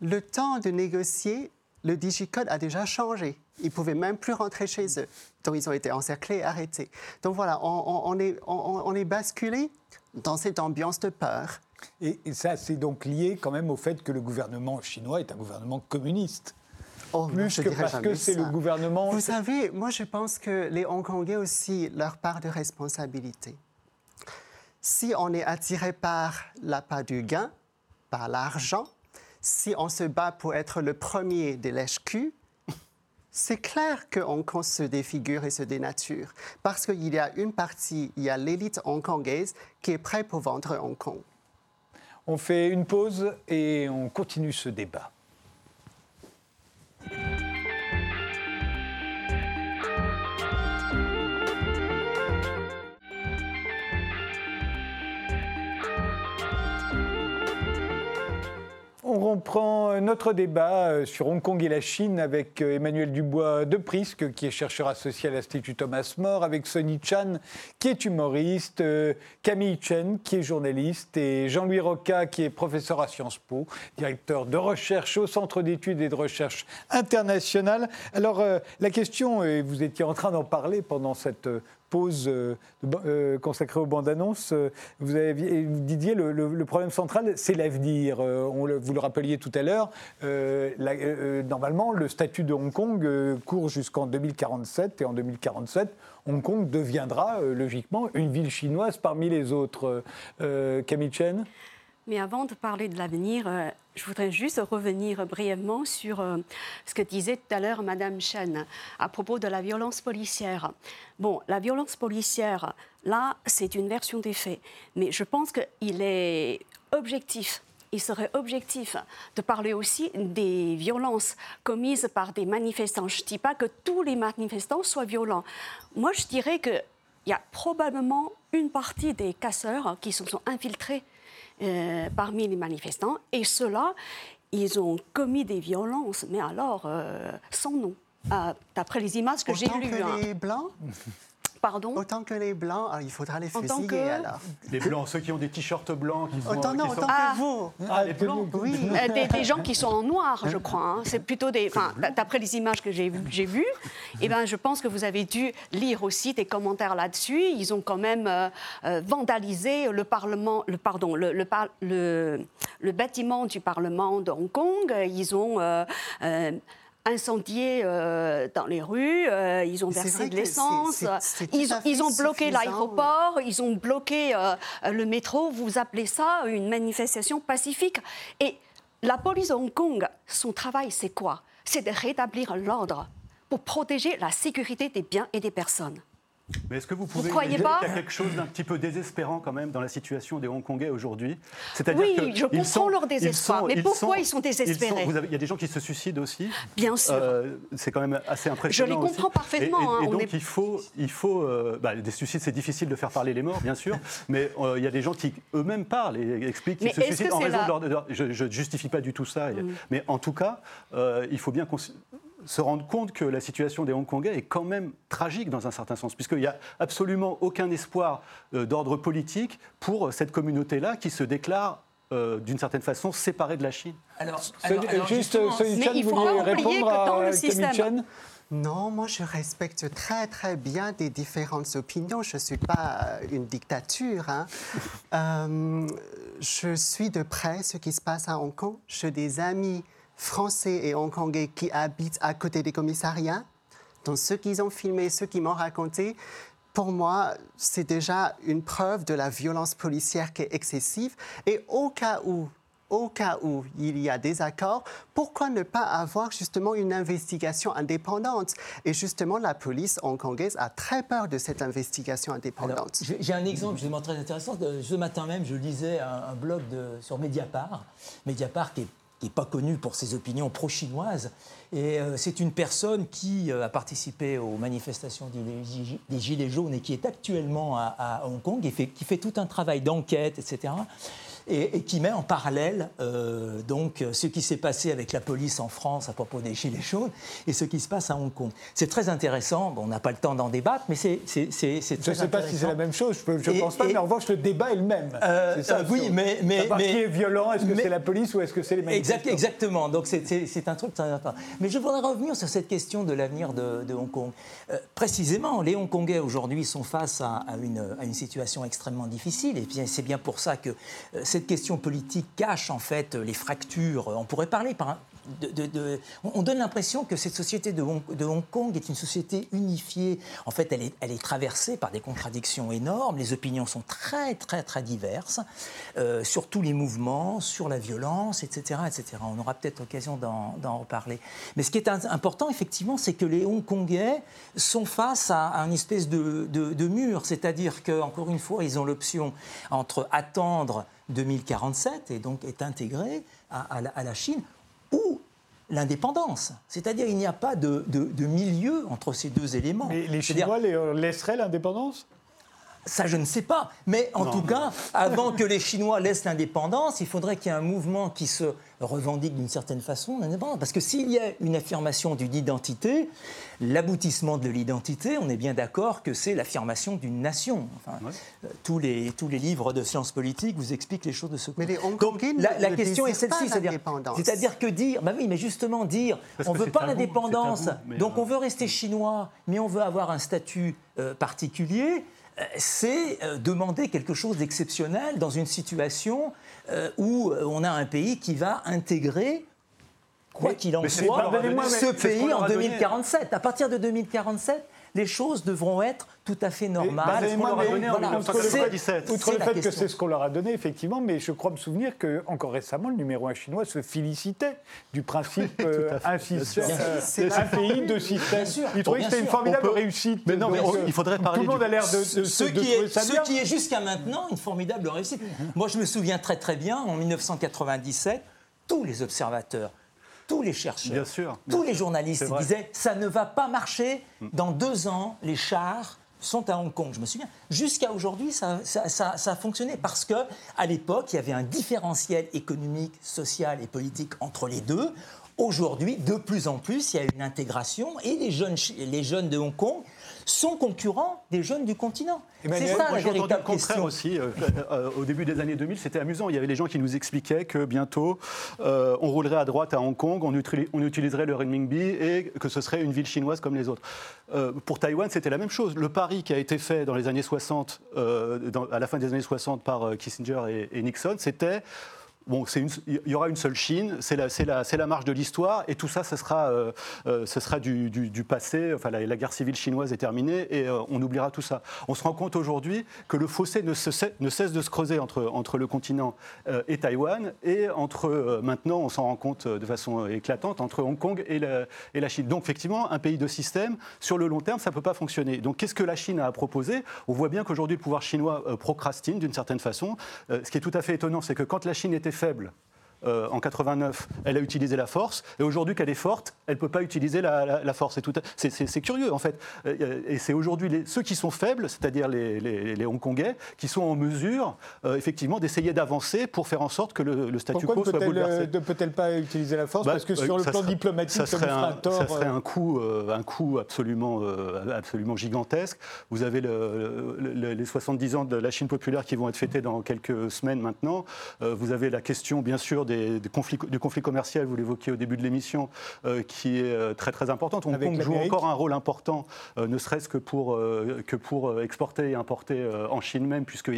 Le temps de négocier, le digicode a déjà changé. Ils ne pouvaient même plus rentrer chez eux. Donc, ils ont été encerclés et arrêtés. Donc, voilà, on, est, on, est basculé dans cette ambiance de peur. Et, ça, c'est donc lié quand même au fait que le gouvernement chinois est un gouvernement communiste. Oh, plus que parce que c'est le gouvernement. Vous savez, moi je pense que les Hongkongais aussi leur part de responsabilité. Si on est attiré par la part du gain, par l'argent, si on se bat pour être le premier des lèche-culs, c'est clair Kong se défigure et se dénature. Parce qu'il y a une partie, il y a l'élite hongkongaise qui est prête pour vendre Hong Kong. On fait une pause et on continue ce débat. On reprend notre débat euh, sur Hong Kong et la Chine avec euh, Emmanuel Dubois de Prisque, qui est chercheur associé à l'Institut Thomas More, avec Sonny Chan, qui est humoriste, euh, Camille Chen, qui est journaliste, et Jean-Louis Roca, qui est professeur à Sciences Po, directeur de recherche au Centre d'études et de recherche internationale. Alors, la question, et vous étiez en train d'en parler pendant cette pause euh, euh, consacrée aux bandes annonces. Euh, vous, avez, disiez le, problème central, c'est l'avenir. vous le rappeliez tout à l'heure. normalement, le statut de Hong Kong court jusqu'en 2047 et en 2047, Hong Kong deviendra logiquement une ville chinoise parmi les autres. Camille Chen? Mais avant de parler de l'avenir, euh, je voudrais juste revenir brièvement sur euh, ce que disait tout à l'heure Madame Chen à propos de la violence policière. Bon, la violence policière, là, c'est une version des faits, mais je pense qu'il est objectif il serait objectif de parler aussi des violences commises par des manifestants. Je ne dis pas que tous les manifestants soient violents. Moi, je dirais qu'il y a probablement une partie des casseurs qui se sont infiltrés euh, parmi les manifestants. Et ceux-là, ils ont commis des violences, mais alors euh, sans nom. Euh, d'après les images que j'ai lues. Que hein. les blancs? <laughs> Pardon Autant que les blancs, il faudra les fusiller que... alors. Les blancs, ceux qui ont des t-shirts blancs. Qui autant non, autant que ah. vous. Ah, les blancs Oui. <laughs> Des, des, gens qui sont en noir, je crois. Hein. C'est plutôt des. D'après les images que j'ai vues, eh ben, je pense que vous avez dû lire aussi des commentaires là-dessus. Ils ont quand même euh, euh, vandalisé le Parlement, le, pardon, le, le, le, bâtiment du Parlement de Hong Kong. Ils ont. Incendié euh, dans les rues, euh, ils ont versé de l'essence, ils, ils, ont bloqué l'aéroport, ils ont bloqué euh, le métro. Vous appelez ça une manifestation pacifique Et la police de Hong Kong, son travail, c'est quoi? C'est de rétablir l'ordre pour protéger la sécurité des biens et des personnes. Mais est-ce que vous pouvez vous dire qu'il y a quelque chose d'un petit peu désespérant quand même dans la situation des Hongkongais aujourd'hui? Oui, je comprends leur désespoir. mais pourquoi ils sont, désespérés? Il y a des gens qui se suicident aussi. Bien sûr. Euh, c'est quand même assez impressionnant. Je les comprends parfaitement. Et, hein, donc il faut, il faut euh, bah, des suicides, c'est difficile de faire parler les morts, bien sûr, <laughs> mais euh, il y a des gens qui eux-mêmes parlent et expliquent qu'ils se suicident en raison de leur. Je ne justifie pas du tout ça, mm. mais en tout cas, il faut bien se rendre compte que la situation des Hongkongais est quand même tragique dans un certain sens, puisqu'il n'y a absolument aucun espoir euh, d'ordre politique pour cette communauté-là qui se déclare euh, d'une certaine façon séparée de la Chine. Alors, juste, vous voulez répondre à système. Non, moi je respecte très très bien des différentes opinions. Je ne suis pas une dictature. Hein. <laughs> Euh, je suis de près ce qui se passe à Hong Kong. J'ai des amis Français et Hongkongais qui habitent à côté des commissariats. Donc, ceux qu'ils ont filmé, ceux qui m'ont raconté, pour moi, c'est déjà une preuve de la violence policière qui est excessive. Et au cas où, au cas où il y a des accords, pourquoi ne pas avoir justement une investigation indépendante? Et justement, la police hongkongaise a très peur de cette investigation indépendante. J'ai un exemple justement très intéressant. Ce matin même, je lisais un, blog de, sur Mediapart, Mediapart qui est qui n'est pas connu pour ses opinions pro-chinoises. Et euh, c'est une personne qui euh, a participé aux manifestations des, Gilets jaunes et qui est actuellement à, Hong Kong et qui fait tout un travail d'enquête, etc. et, qui met en parallèle euh, donc ce qui s'est passé avec la police en France à propos des Gilets jaunes et ce qui se passe à Hong Kong. C'est très intéressant, bon, on n'a pas le temps d'en débattre, mais c'est très intéressant. Je ne sais pas si c'est la même chose, je ne pense pas, mais en revanche, le débat est le même. Euh, ça, oui, mais... mais, mais qui est violent Est-ce que c'est la police ou est-ce que c'est les manifestants Exactement, donc c'est un truc très important. Mais je voudrais revenir sur cette question de l'avenir de, Hong Kong. Euh, précisément, les Hongkongais aujourd'hui sont face à, une, à, une, situation extrêmement difficile, et c'est bien pour ça que cette question politique cache en fait les fractures. On pourrait parler par on donne l'impression que cette société de Hong, Kong est une société unifiée. En fait, elle est, traversée par des contradictions énormes. Les opinions sont très, très, très diverses euh, sur tous les mouvements, sur la violence, etc. etc. On aura peut-être l'occasion d'en reparler. Mais ce qui est important, effectivement, c'est que les Hongkongais sont face à, un espèce de, mur. C'est-à-dire qu'encore une fois, ils ont l'option entre attendre 2047 et donc est intégré à, la, Chine, ou l'indépendance. C'est-à-dire il n'y a pas de, milieu entre ces deux éléments. Mais les Chinois euh, laisseraient l'indépendance? Ça, je ne sais pas. Mais en tout cas, <laughs> avant que les Chinois laissent l'indépendance, il faudrait qu'il y ait un mouvement qui se revendique d'une certaine façon l'indépendance. Parce que s'il y a une affirmation d'une identité, l'aboutissement de l'identité, on est bien d'accord que c'est l'affirmation d'une nation. Enfin, euh, tous, les, tous les livres de sciences politiques vous expliquent les choses de ce côté. Mais Donc la, la question est celle-ci, c'est-à-dire que dire, bah oui, mais justement dire, on ne veut pas l'indépendance, donc on veut rester chinois, mais on veut avoir un statut euh, particulier c'est euh, demander quelque chose d'exceptionnel dans une situation euh, où euh, on a un pays qui va intégrer quoi qu'il en soit, ce pays en 2047. À partir de 2047, les choses devront être tout à fait normales. outre le fait que c'est ce qu'on leur a donné, effectivement, mais je crois me souvenir qu'encore récemment, le numéro un chinois se félicitait du principe <laughs> euh, un, pays, de système. Il trouvait que c'était une formidable réussite. Mais non, mais il faudrait parler. Tout le monde a l'air de, ce, qui est, ce qui est jusqu'à maintenant une formidable réussite. Moi, je me souviens très très bien, en 1997, tous les observateurs tous les chercheurs, tous les journalistes disaient ça ne va pas marcher. Mm. Dans deux ans, les chars sont à Hong Kong. Je me souviens. Jusqu'à aujourd'hui, ça, a fonctionné parce que à l'époque, il y avait un différentiel économique, social et politique entre les deux. Aujourd'hui, de plus en plus, il y a une intégration et les jeunes, les jeunes de Hong Kong sont concurrents des jeunes du continent. C'est ça la véritable contraire aussi. Euh, euh, au début des années 2000, c'était amusant. Il y avait des gens qui nous expliquaient que bientôt, euh, on roulerait à droite à Hong Kong, on, utiliserait le renminbi et que ce serait une ville chinoise comme les autres. pour Taïwan, c'était la même chose. Le pari qui a été fait dans les années 60, à la fin des années 60 par Kissinger et Nixon, c'était Bon, il y aura une seule Chine, c'est la, la, la, marche de l'histoire, et tout ça, ce sera, euh, euh, du, passé. Enfin, la, guerre civile chinoise est terminée, et euh, on oubliera tout ça. On se rend compte aujourd'hui que le fossé ne, cesse de se creuser entre, le continent et Taïwan, et entre, maintenant, on s'en rend compte de façon éclatante, entre Hong Kong et la, et la, Chine. Donc, effectivement, un pays de système, sur le long terme, ça ne peut pas fonctionner. Donc, qu'est-ce que la Chine a à proposer? On voit bien qu'aujourd'hui, le pouvoir chinois procrastine d'une certaine façon. ce qui est tout à fait étonnant, c'est que quand la Chine était faible euh, en 89, elle a utilisé la force, et aujourd'hui qu'elle est forte, elle ne peut pas utiliser la, force. C'est curieux en fait. Euh, et c'est aujourd'hui ceux qui sont faibles, c'est-à-dire les, les, Hongkongais, qui sont en mesure euh, effectivement d'essayer d'avancer pour faire en sorte que le, statu quo soit bouleversé. Ne peut-elle pas utiliser la force? Bah, Parce que sur le plan diplomatique, ça serait, un, ça serait un coût, un coût absolument, absolument gigantesque. Vous avez les 70 ans de la Chine populaire qui vont être fêtés dans quelques semaines maintenant. vous avez la question, bien sûr, des, conflits, du conflit commercial, vous l'évoquiez au début de l'émission, euh, qui est euh, très très importante. Hong Kong joue encore un rôle important, euh, ne serait-ce que pour, que pour exporter et importer en Chine même, puisque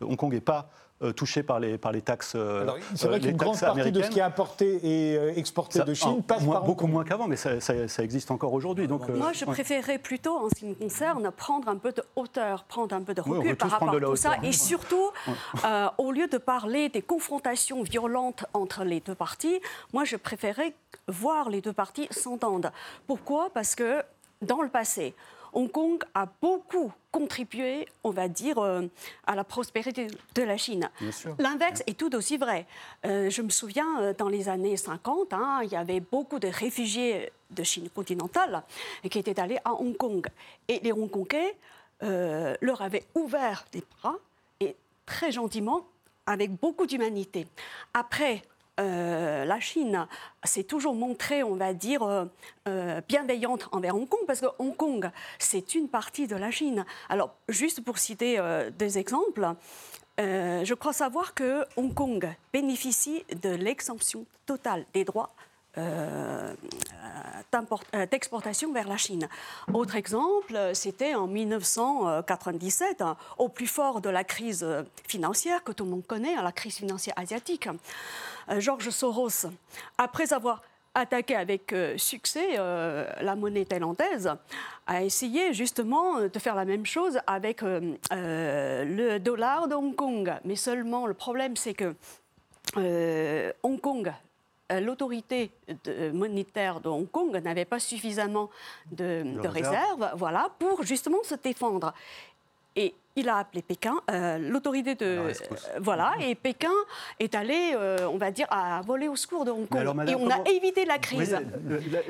Hong Kong n'est pas touchés par les, par les taxes euh, C'est vrai euh, qu'une grande partie de ce qui est importé et exporté de Chine passe par Beaucoup moins qu'avant, mais ça, ça, existe encore aujourd'hui. Donc, Moi, je préférerais plutôt, en ce qui me concerne, prendre un peu de hauteur, prendre un peu de recul par rapport à tout ça. Et surtout, au lieu de parler des confrontations violentes entre les deux parties, moi, je préférais voir les deux parties s'entendre. Pourquoi? Parce que dans le passé, Hong Kong a beaucoup contribué, on va dire, euh, à la prospérité de la Chine. L'inverse est tout aussi vrai. Euh, je me souviens, euh, dans les années 50, hein, il y avait beaucoup de réfugiés de Chine continentale qui étaient allés à Hong Kong. Et les Hongkongais leur avaient ouvert les bras et très gentiment avec beaucoup d'humanité. Après, euh, la Chine s'est toujours montrée, on va dire, euh, euh, bienveillante envers Hong Kong, parce que Hong Kong, c'est une partie de la Chine. Alors, juste pour citer des exemples, je crois savoir que Hong Kong bénéficie de l'exemption totale des droits euh, euh, d'exportation vers la Chine. Autre exemple, c'était en 1997, hein, au plus fort de la crise financière que tout le monde connaît, hein, la crise financière asiatique. Euh, Georges Soros, après avoir attaqué avec succès la monnaie thaïlandaise, a essayé justement de faire la même chose avec le dollar de Hong Kong. Mais seulement le problème, c'est que Hong Kong euh, l'autorité monétaire de Hong Kong n'avait pas suffisamment de, réserves voilà, pour justement se défendre. Il a appelé Pékin, euh, l'autorité de. Euh, voilà, et Pékin est allé, euh, on va dire, à voler au secours de Hong Kong. et on a évité la crise.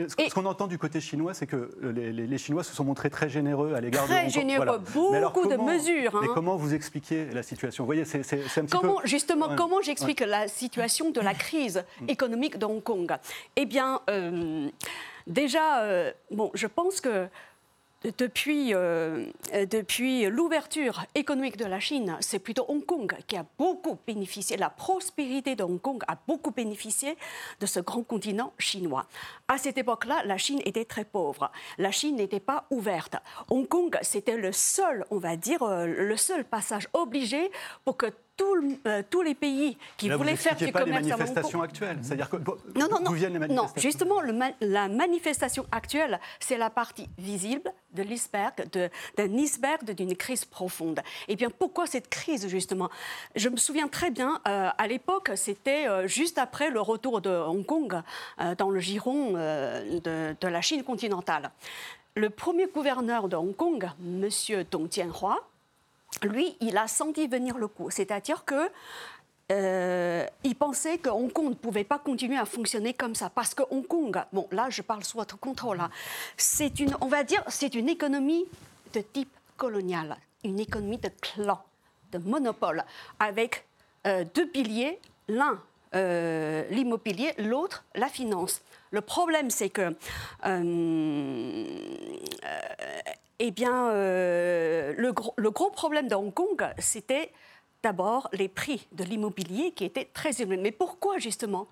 ce qu'on entend du côté chinois, c'est que les, Chinois se sont montrés très généreux à l'égard de Hong Kong. Très généreux, beaucoup de mesures. Mais hein. comment vous expliquez la situation? Vous voyez, c'est un petit comment, Justement, comment j'explique la situation de la crise mm. économique de Hong Kong? Eh bien, déjà, bon, je pense que depuis, euh, depuis l'ouverture économique de la Chine, c'est plutôt Hong Kong qui a beaucoup bénéficié, la prospérité de Hong Kong a beaucoup bénéficié de ce grand continent chinois. À cette époque-là, la Chine était très pauvre. La Chine n'était pas ouverte. Hong Kong, c'était le seul, on va dire, euh, le seul passage obligé pour que euh, tous les pays qui voulaient faire du pas commerce les manifestations actuelles, c'est-à-dire que non, non, non, viennent les manifestations Non, justement, la manifestation actuelle, c'est la partie visible de l'iceberg, d'un iceberg d'une crise profonde. Et eh bien, pourquoi cette crise justement? Je me souviens très bien, euh, à l'époque, c'était euh, juste après le retour de Hong Kong dans le giron de, de, la Chine continentale. Le premier gouverneur de Hong Kong, M. Dong Jianhua, lui, il a senti venir le coup. C'est-à-dire que euh, il pensait que Hong Kong ne pouvait pas continuer à fonctionner comme ça parce que Hong Kong, bon là je parle sous votre contrôle, hein, c'est une, économie de type colonial, une économie de clan, de monopole, avec euh, deux piliers, l'un euh, l'immobilier, l'autre la finance. Le problème c'est que eh bien, euh, le, gros, problème de Hong Kong, c'était d'abord les prix de l'immobilier qui étaient très élevés. Mais pourquoi justement?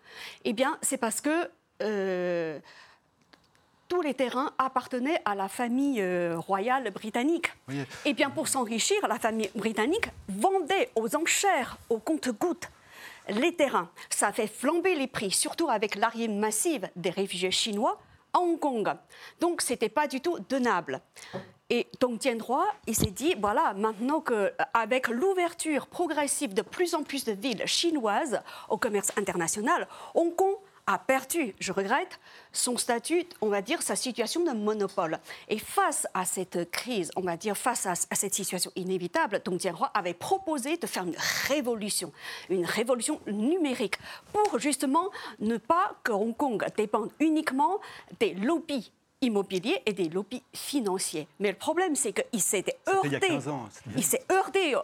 Eh bien, c'est parce que euh, tous les terrains appartenaient à la famille euh, royale britannique. Et eh bien, pour s'enrichir, la famille britannique vendait aux enchères, au compte-gouttes, les terrains. Ça fait flamber les prix, surtout avec l'arrivée massive des réfugiés chinois à Hong Kong. Donc, ce n'était pas du tout tenable. Et Dong Tianhua, il s'est dit, voilà, maintenant qu'avec l'ouverture progressive de plus en plus de villes chinoises au commerce international, Hong Kong a perdu, je regrette, son statut, on va dire, sa situation de monopole. Et face à cette crise, on va dire, face à, cette situation inévitable, Dong Tianhua avait proposé de faire une révolution, une révolution numérique, pour justement ne pas que Hong Kong dépende uniquement des lobbies immobilier et des lobbies financiers. Mais le problème, c'est qu'il s'est heurté, il s'est heurté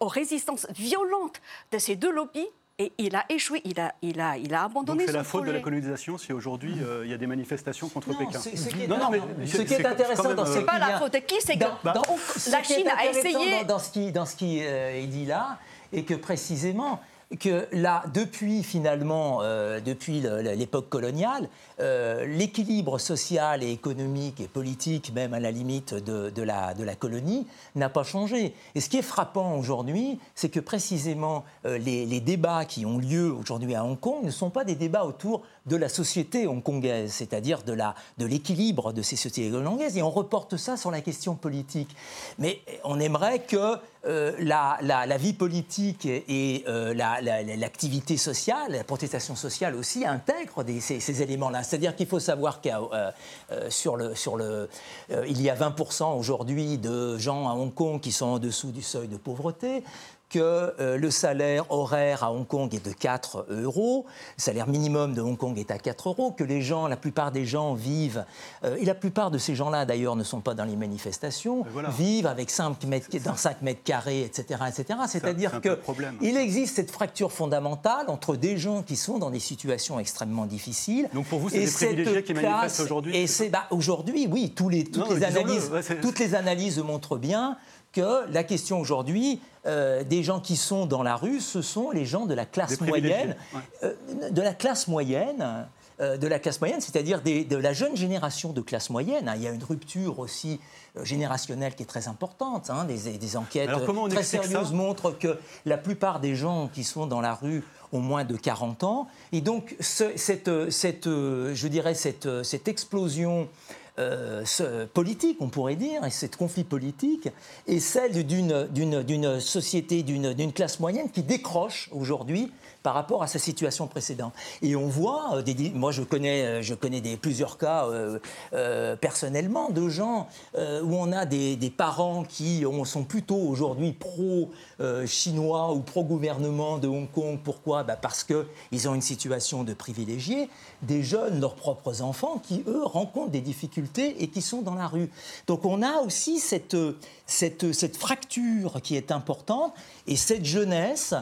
aux résistances violentes de ces deux lobbies et il a échoué, il a, il a, il a abandonné Donc c'est la faute de la colonisation si aujourd'hui euh, il y a des manifestations contre Pékin. non, non, mais ce qui est, intéressant dans ce n'est pas la faute de qui, c'est que la Chine a essayé. Dans, ce qui, dans ce qui euh, est dit là, et que précisément que là, depuis finalement, euh, depuis l'époque coloniale, euh, l'équilibre social et économique et politique, même à la limite de, la, colonie, n'a pas changé. Et ce qui est frappant aujourd'hui, c'est que précisément euh, les, débats qui ont lieu aujourd'hui à Hong Kong ne sont pas des débats autour de la société hongkongaise, c'est-à-dire de l'équilibre de, de ces sociétés hongkongaises, et on reporte ça sur la question politique. Mais on aimerait que euh, la, la, vie politique et, euh, l'activité sociale, la protestation sociale aussi intègrent ces, éléments-là. C'est-à-dire qu'il faut savoir qu'il euh, sur le, sur le, il y a 20% aujourd'hui de gens à Hong Kong qui sont en dessous du seuil de pauvreté que euh, le salaire horaire à Hong Kong est de 4 euros, le salaire minimum de Hong Kong est à 4 euros, que les gens, la plupart des gens vivent, euh, et la plupart de ces gens-là d'ailleurs ne sont pas dans les manifestations, vivent avec 5 mètres, dans 5 mètres carrés, etc. etc. C'est-à-dire qu'il existe cette fracture fondamentale entre des gens qui sont dans des situations extrêmement difficiles. Donc pour vous, c'est des privilégiés qui manifestent aujourd'hui Et c'est bah, aujourd'hui, oui, tous les, toutes, les analyses, toutes les analyses montrent bien que la question aujourd'hui euh, des gens qui sont dans la rue, ce sont les gens de la classe moyenne, euh, de la classe moyenne. Euh, de la classe moyenne, c'est-à-dire de la jeune génération de classe moyenne. Hein. Il y a une rupture aussi générationnelle qui est très importante. Hein. Des, enquêtes très sérieuses montrent que la plupart des gens qui sont dans la rue ont moins de 40 ans. Et donc, cette, cette, je dirais, cette, cette explosion euh, politique, on pourrait dire, et cette conflit politique, est celle d'une société, d'une classe moyenne qui décroche aujourd'hui par rapport à sa situation précédente. Et on voit, euh, moi je connais, euh, je connais plusieurs cas euh, personnellement de gens où on a des, parents qui sont plutôt aujourd'hui pro-chinois ou pro-gouvernement de Hong Kong. Pourquoi? Bah Parce qu'ils ont une situation de privilégiés. Des jeunes, leurs propres enfants, qui eux rencontrent des difficultés et qui sont dans la rue. Donc on a aussi cette, fracture qui est importante et cette jeunesse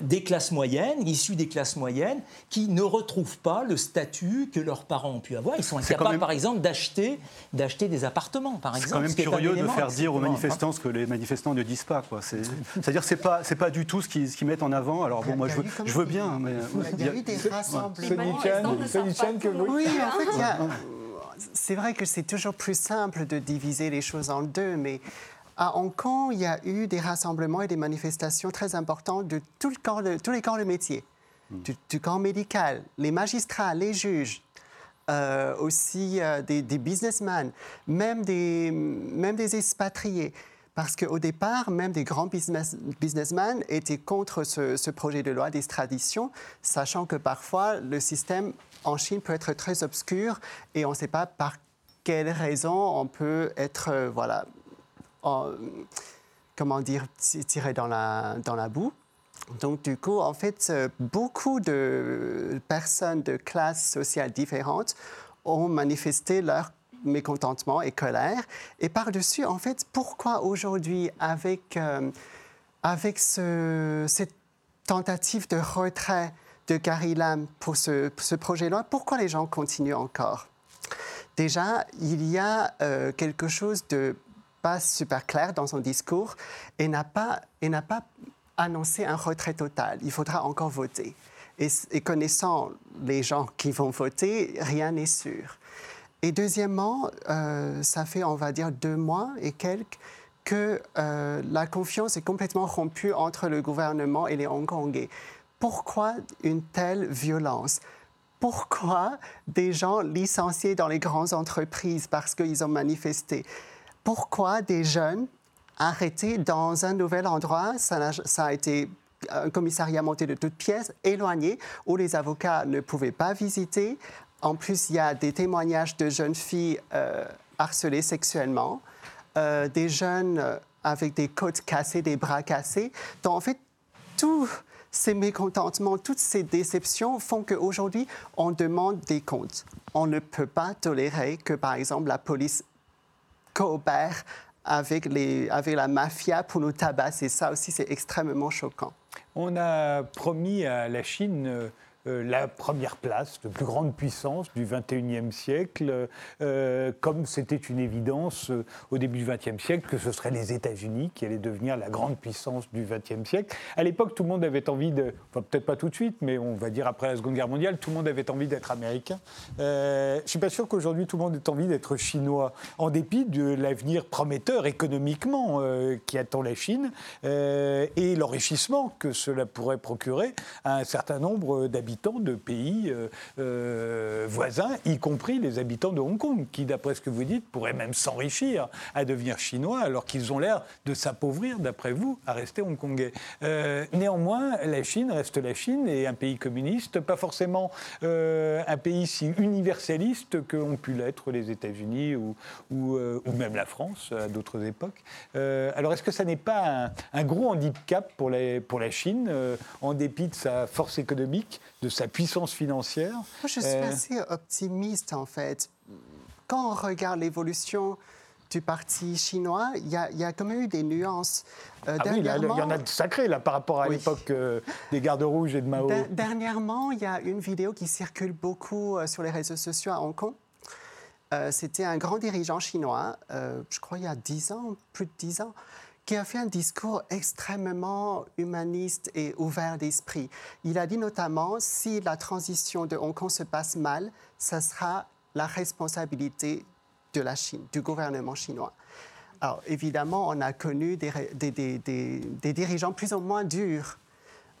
des classes moyennes, issus des classes moyennes, qui ne retrouvent pas le statut que leurs parents ont pu avoir. Ils sont incapables, par exemple, d'acheter, d'acheter des appartements, par exemple. C'est quand même curieux de faire dire aux manifestants ce que les manifestants ne disent pas. Quoi. C'est-à-dire que ce n'est pas, pas du tout ce qu'ils, mettent en avant. Alors bon, moi, je veux, je veux bien. Mais, il y a eu des rassemblements. que Oui, en fait, c'est vrai que c'est toujours plus simple de diviser les choses en deux, mais à Hong Kong, il y a eu des rassemblements et des manifestations très importantes de, tout le corps tous les corps de métier, hmm. du, corps médical, les magistrats, les juges, euh, aussi euh, des, businessmen, même des, même des expatriés. Parce qu'au départ, même des grands business, businessmen étaient contre ce, ce projet de loi d'extradition, sachant que parfois le système en Chine peut être très obscur et on ne sait pas par quelles raisons on peut être euh, voilà, comment dire, tiré dans la, dans la boue. Donc, du coup, en fait, beaucoup de personnes de classes sociales différentes ont manifesté leur mécontentement et colère. Et par-dessus, en fait, pourquoi aujourd'hui, avec, euh, avec ce, cette tentative de retrait de Gary Lam pour ce, ce projet-là, pourquoi les gens continuent encore? Déjà, il y a euh, quelque chose de pas super clair dans son discours et n'a pas, et n'a pas annoncé un retrait total. Il faudra encore voter. Et, connaissant les gens qui vont voter, rien n'est sûr. Et deuxièmement, euh, ça fait, on va dire, deux mois et quelques que euh, la confiance est complètement rompue entre le gouvernement et les Hongkongais. Pourquoi une telle violence? Pourquoi des gens licenciés dans les grandes entreprises parce qu'ils ont manifesté? Pourquoi des jeunes arrêtés dans un nouvel endroit, ça a, été un commissariat monté de toutes pièces, éloigné, où les avocats ne pouvaient pas visiter. En plus, il y a des témoignages de jeunes filles euh, harcelées sexuellement, euh, des jeunes euh, avec des côtes cassées, des bras cassés. Donc, en fait, tous ces mécontentements, toutes ces déceptions font qu'aujourd'hui, on demande des comptes. On ne peut pas tolérer que, par exemple, la police coopèrent avec, les, avec la mafia pour nous tabasser. Ça aussi, c'est extrêmement choquant. On a promis à la Chine euh, la première place de plus grande puissance du XXIe siècle, euh, comme c'était une évidence euh, au début du XXe siècle que ce seraient les États-Unis qui allaient devenir la grande puissance du XXe siècle. À l'époque, tout le monde avait envie de, peut-être pas tout de suite, mais on va dire après la Seconde Guerre mondiale, tout le monde avait envie d'être américain. je ne suis pas sûr qu'aujourd'hui tout le monde ait envie d'être chinois, en dépit de l'avenir prometteur économiquement qui attend la Chine et l'enrichissement que cela pourrait procurer à un certain nombre d'habitants habitants de pays euh, euh, voisins, y compris les habitants de Hong Kong, qui, d'après ce que vous dites, pourraient même s'enrichir à devenir chinois, alors qu'ils ont l'air de s'appauvrir, d'après vous, à rester hongkongais. Euh, néanmoins, la Chine reste la Chine et un pays communiste, pas forcément un pays si universaliste qu'ont pu l'être les États-Unis ou, même la France à d'autres époques. alors, est-ce que ça n'est pas un, gros handicap pour la Chine, en dépit de sa force économique, de sa puissance financière. Moi, je suis euh, assez optimiste, en fait. Quand on regarde l'évolution du parti chinois, il y, a, quand même eu des nuances. Euh, ah oui, il y en a de sacrés là, par rapport à l'époque euh, des gardes rouges et de Mao. Dernièrement, il y a une vidéo qui circule beaucoup sur les réseaux sociaux à Hong Kong. C'était un grand dirigeant chinois, je crois il y a 10 ans, plus de 10 ans, qui a fait un discours extrêmement humaniste et ouvert d'esprit. Il a dit notamment, si la transition de Hong Kong se passe mal, ce sera la responsabilité de la Chine, du gouvernement chinois. Alors évidemment, on a connu des, des dirigeants plus ou moins durs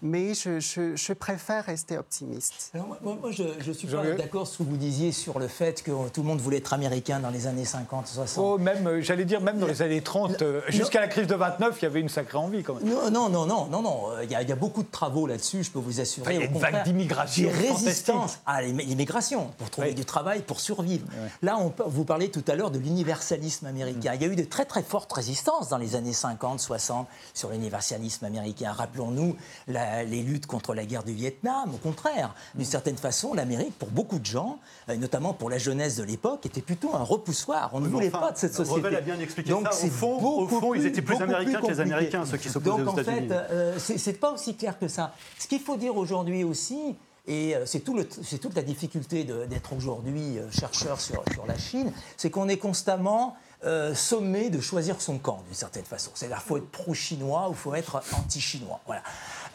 mais je, préfère rester optimiste. moi, je, je suis pas d'accord ce que vous disiez sur le fait que tout le monde voulait être américain dans les années 50, 60. Oh, même, euh, j'allais dire, même dans les années 30, euh, jusqu'à la crise de 29, il y avait une sacrée envie quand même. Non, non, non, non, non, non. Il y, a, il y a beaucoup de travaux là-dessus, je peux vous assurer. il y a une vague d'immigration. Des résistances à l'immigration pour trouver du travail, pour survivre. Là, on, vous parlez tout à l'heure de l'universalisme américain. Mm. Il y a eu de très très fortes résistances dans les années 50, 60 sur l'universalisme américain. Rappelons-nous les luttes contre la guerre du Vietnam. Au contraire, d'une certaine façon, l'Amérique, pour beaucoup de gens, et notamment pour la jeunesse de l'époque, était plutôt un repoussoir. On ne voulait pas de cette société. Revel a bien expliqué Donc, ça. Au fond, au fond ils étaient plus américains que les Américains, ceux qui s'opposaient aux États-Unis. Donc en fait, euh, c'est pas aussi clair que ça. Ce qu'il faut dire aujourd'hui aussi, et euh, c'est tout toute la difficulté d'être aujourd'hui euh, chercheur sur, sur, la Chine, c'est qu'on est constamment euh, sommé de choisir son camp d'une certaine façon. C'est-à-dire qu'il faut être pro-chinois ou il faut être anti-chinois. Voilà.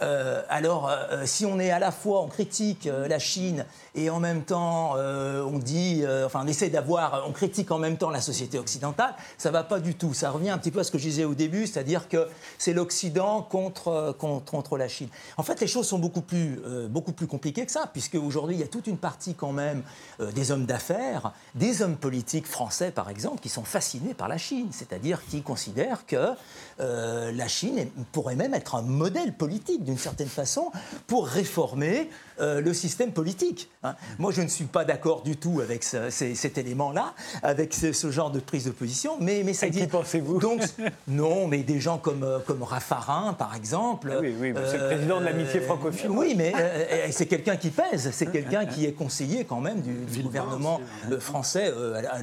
Euh, alors, euh, si on est à la fois, on critique la Chine et en même temps, on dit, enfin, on essaie d'avoir, on critique en même temps la société occidentale, ça va pas du tout. Ça revient un petit peu à ce que je disais au début, c'est-à-dire que c'est l'Occident contre, contre, contre, la Chine. En fait, les choses sont beaucoup plus, beaucoup plus compliquées que ça, puisque aujourd'hui, il y a toute une partie quand même des hommes d'affaires, des hommes politiques français, par exemple, qui sont fascinés par la Chine, c'est-à-dire qui considèrent que euh, la Chine pourrait même être un modèle politique d'une certaine façon pour réformer euh, le système politique. Hein. Moi, je ne suis pas d'accord du tout avec cet élément-là, avec ce, genre de prise de position, mais, mais ça dit. Qui pensez-vous <laughs> Donc, <laughs> non, mais des gens comme, euh, comme Raffarin, par exemple. Ah oui, oui, c'est le président de l'amitié francophone. Oui, mais <laughs> c'est quelqu'un qui pèse, c'est quelqu'un qui est conseiller quand même du, gouvernement français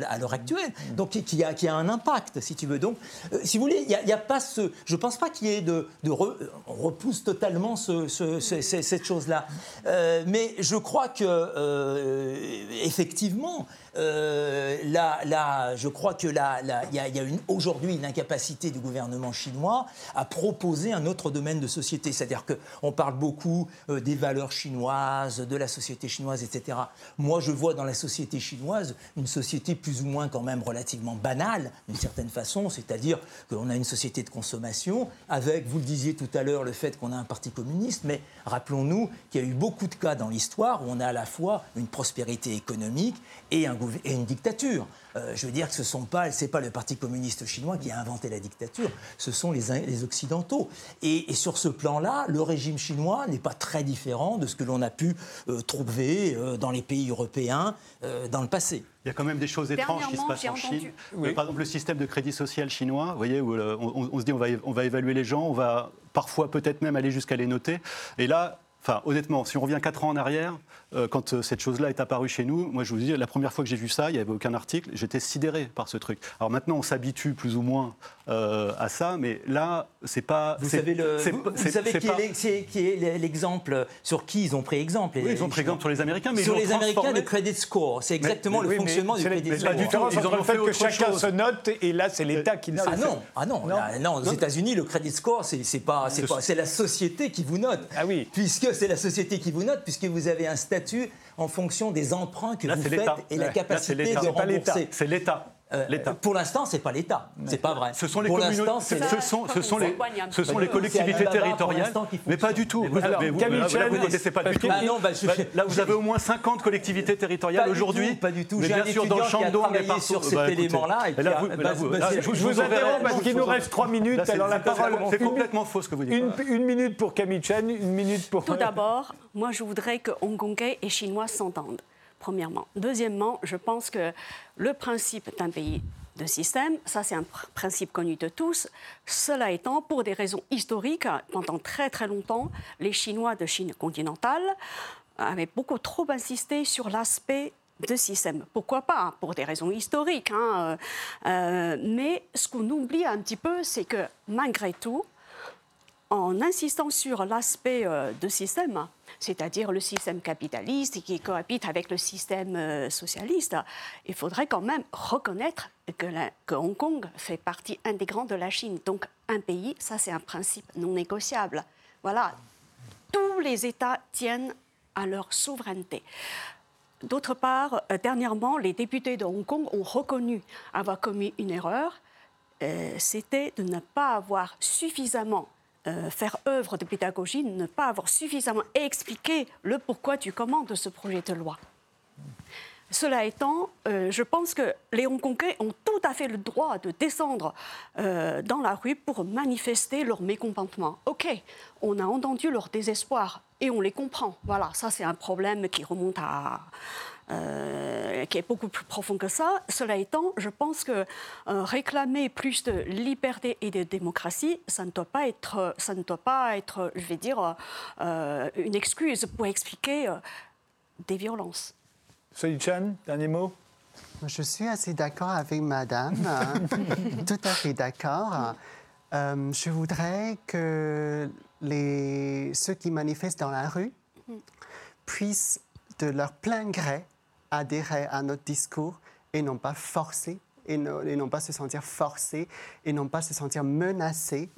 à, l'heure actuelle, donc qui, a, qui a un impact, si tu veux. Donc, si vous voulez, il n'y a, pas ce. Je ne pense pas qu'il y ait de. de on repousse totalement ce, cette chose-là. Euh, mais je crois que, euh, effectivement, euh, là, là, je crois que là, il y a, aujourd'hui une incapacité du gouvernement chinois à proposer un autre domaine de société. C'est-à-dire qu'on parle beaucoup euh, des valeurs chinoises, de la société chinoise, etc. Moi, je vois dans la société chinoise une société plus ou moins quand même relativement banale, d'une certaine façon, c'est-à-dire qu'on a une société de consommation avec, vous le disiez tout à l'heure, le fait qu'on a un parti communiste, mais rappelons-nous qu'il y a eu beaucoup de cas dans l'histoire où on a à la fois une prospérité économique et un gouvernement et une dictature. Euh, je veux dire que ce n'est pas, pas le Parti communiste chinois qui a inventé la dictature, ce sont les, les Occidentaux. Et, sur ce plan-là, le régime chinois n'est pas très différent de ce que l'on a pu euh, trouver euh, dans les pays européens dans le passé. Il y a quand même des choses étranges qui se passent en Chine. Par exemple, le système de crédit social chinois, vous voyez, où on, on, se dit on va, on va évaluer les gens, on va parfois peut-être même aller jusqu'à les noter. Et là, Enfin, honnêtement, si on revient quatre ans en arrière, euh, quand euh, cette chose-là est apparue chez nous, moi je vous dis, la première fois que j'ai vu ça, il n'y avait aucun article, j'étais sidéré par ce truc. Alors maintenant, on s'habitue plus ou moins euh, à ça, mais là, c'est pas. Vous savez, le, vous, savez qui, est l'exemple sur qui ils ont pris exemple Oui, ils ont pris exemple sur les Américains, mais sur les Américains, le credit score, c'est exactement le fonctionnement du credit score. La différence entre le fait que chacun se note et là, c'est l'État qui note. Ah non, ah non, non. aux États-Unis, le credit score, c'est pas, c'est la société qui vous note. Ah oui. Puisque c'est la société qui vous note, puisque vous avez un statut en fonction des emprunts que vous faites et la capacité de rembourser. C'est l'État. Euh, L'État. Pour l'instant, c'est pas l'État. C'est pas vrai. Ce sont les pour communautés- l'instant, c'est ce sont, ce sont les, ce sont les C'est collectivités territoriales, mais pas du tout. Vous avez- vous- Camille là, Chen, vous ne connaissez pas du que- tout. Ah non, bah, je- Là, vous avez au moins 50 collectivités territoriales aujourd'hui. pas du tout. Mais J'ai bien sûr, dans le travaillé partout. sur cet Bah, élément-là et je vous interromps parce qu'il nous reste trois minutes. Là, c'est- Alors la c'est parole. complètement- C'est complètement faux ce que vous dites. Une, une minute pour Camille Chen, une minute pour. Tout d'abord, moi, je voudrais que Hongkongais et Chinois s'entendent, premièrement. Deuxièmement, je pense que le principe d'un pays de système, ça c'est un pr- principe connu de tous. Cela étant, pour des raisons historiques, pendant très très longtemps, les Chinois de Chine continentale avaient beaucoup trop insisté sur l'aspect de système. Pourquoi pas? Pour des raisons historiques. hein, euh, euh, mais ce qu'on oublie un petit peu, c'est que malgré tout, en insistant sur l'aspect euh, de système, c'est-à-dire le système capitaliste qui cohabite avec le système euh, socialiste, il faudrait quand même reconnaître que, Hong Kong fait partie intégrante de la Chine. Donc un pays, ça c'est un principe non négociable. Voilà, tous les États tiennent à leur souveraineté. D'autre part, euh, dernièrement, les députés de Hong Kong ont reconnu avoir commis une erreur. Euh, C'était de ne pas avoir suffisamment euh, faire œuvre de pédagogie, ne pas avoir suffisamment expliqué le pourquoi du comment de ce projet de loi. Cela étant, euh, je pense que les Hongkongais ont tout à fait le droit de descendre euh, dans la rue pour manifester leur mécontentement. Ok, on a entendu leur désespoir et on les comprend. Voilà, ça c'est un problème qui remonte à, qui est beaucoup plus profond que ça. Cela étant, je pense que euh, réclamer plus de liberté et de démocratie, ça ne doit pas être, ça ne doit pas être, je vais dire, euh, une excuse pour expliquer euh, des violences. Soyi Chan, dernier mot Je suis assez d'accord avec madame, hein. <laughs> tout à fait d'accord. Euh, je voudrais que les, ceux qui manifestent dans la rue puissent de leur plein gré adhérer à notre discours et non pas forcer, et non, et non pas se sentir forcés, et non pas se sentir menacés,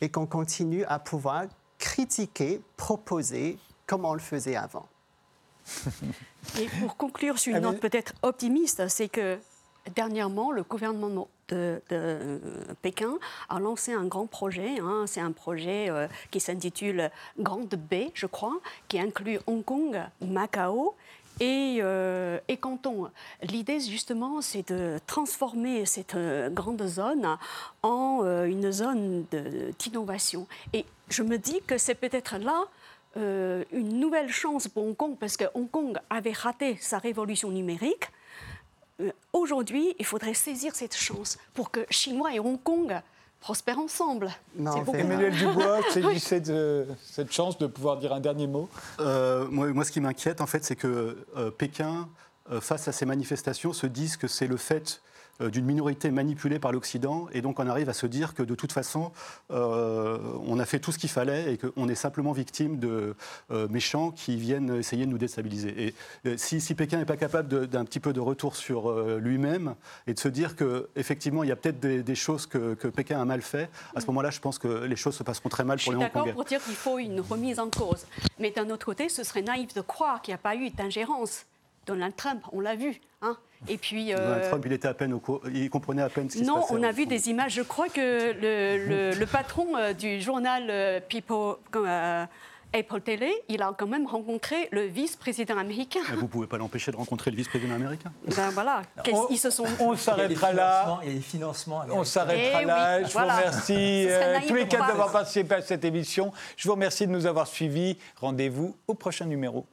et qu'on continue à pouvoir critiquer, proposer comme on le faisait avant. Et pour conclure sur une Ah, mais- note peut-être optimiste, c'est que dernièrement, le gouvernement de, de, euh, Pékin a lancé un grand projet. hein. C'est un projet euh, qui s'intitule Grande Baie, je crois, qui inclut Hong Kong, Macao. Et, euh, Canton. L'idée, justement, c'est de transformer cette euh, grande zone en euh, une zone d'innovation. Et je me dis que c'est peut-être là euh, une nouvelle chance pour Hong Kong, parce que Hong Kong avait raté sa révolution numérique. Aujourd'hui, il faudrait saisir cette chance pour que Chinois et Hong Kong prospèrent ensemble. Non, beaucoup Emmanuel Dubois, <laughs> saisissez de cette chance de pouvoir dire un dernier mot. Euh, moi, moi, ce qui m'inquiète, en fait, c'est que euh, Pékin, euh, face à ces manifestations, se dise que c'est le fait euh, d'une minorité manipulée par l'Occident, et donc on arrive à se dire que de toute façon, euh, on a fait tout ce qu'il fallait et qu'on est simplement victime de euh, méchants qui viennent essayer de nous déstabiliser. Et euh, si, si Pékin n'est pas capable d'un petit peu de retour sur euh, lui-même et de se dire qu'effectivement, il y a peut-être des, des choses que, que Pékin a mal fait, à ce moment-là, je pense que les choses se passeront très mal Je pour suis les d'accord Hongkongais. pour dire qu'il faut une remise en cause. Mais d'un autre côté, ce serait naïf de croire qu'il n'y a pas eu d'ingérence. Donald Trump, on l'a vu. Hein Et puis. euh, Donald Trump, il était à peine au il comprenait à peine ce qui Non, se passait. on a vu des images. Je crois que le, le- le patron euh, du journal euh, People, euh, Apple Télé, il a quand même rencontré le vice-président américain. Mais vous ne pouvez pas l'empêcher de rencontrer le vice-président américain. Ben voilà, On- ils se sont. On s'arrêtera là. Il y a des financements. On s'arrêtera Eh là. oui, je voilà. vous remercie euh, tous les quatre d'avoir participé à cette émission. Je vous remercie de nous avoir suivis. Rendez-vous au prochain numéro.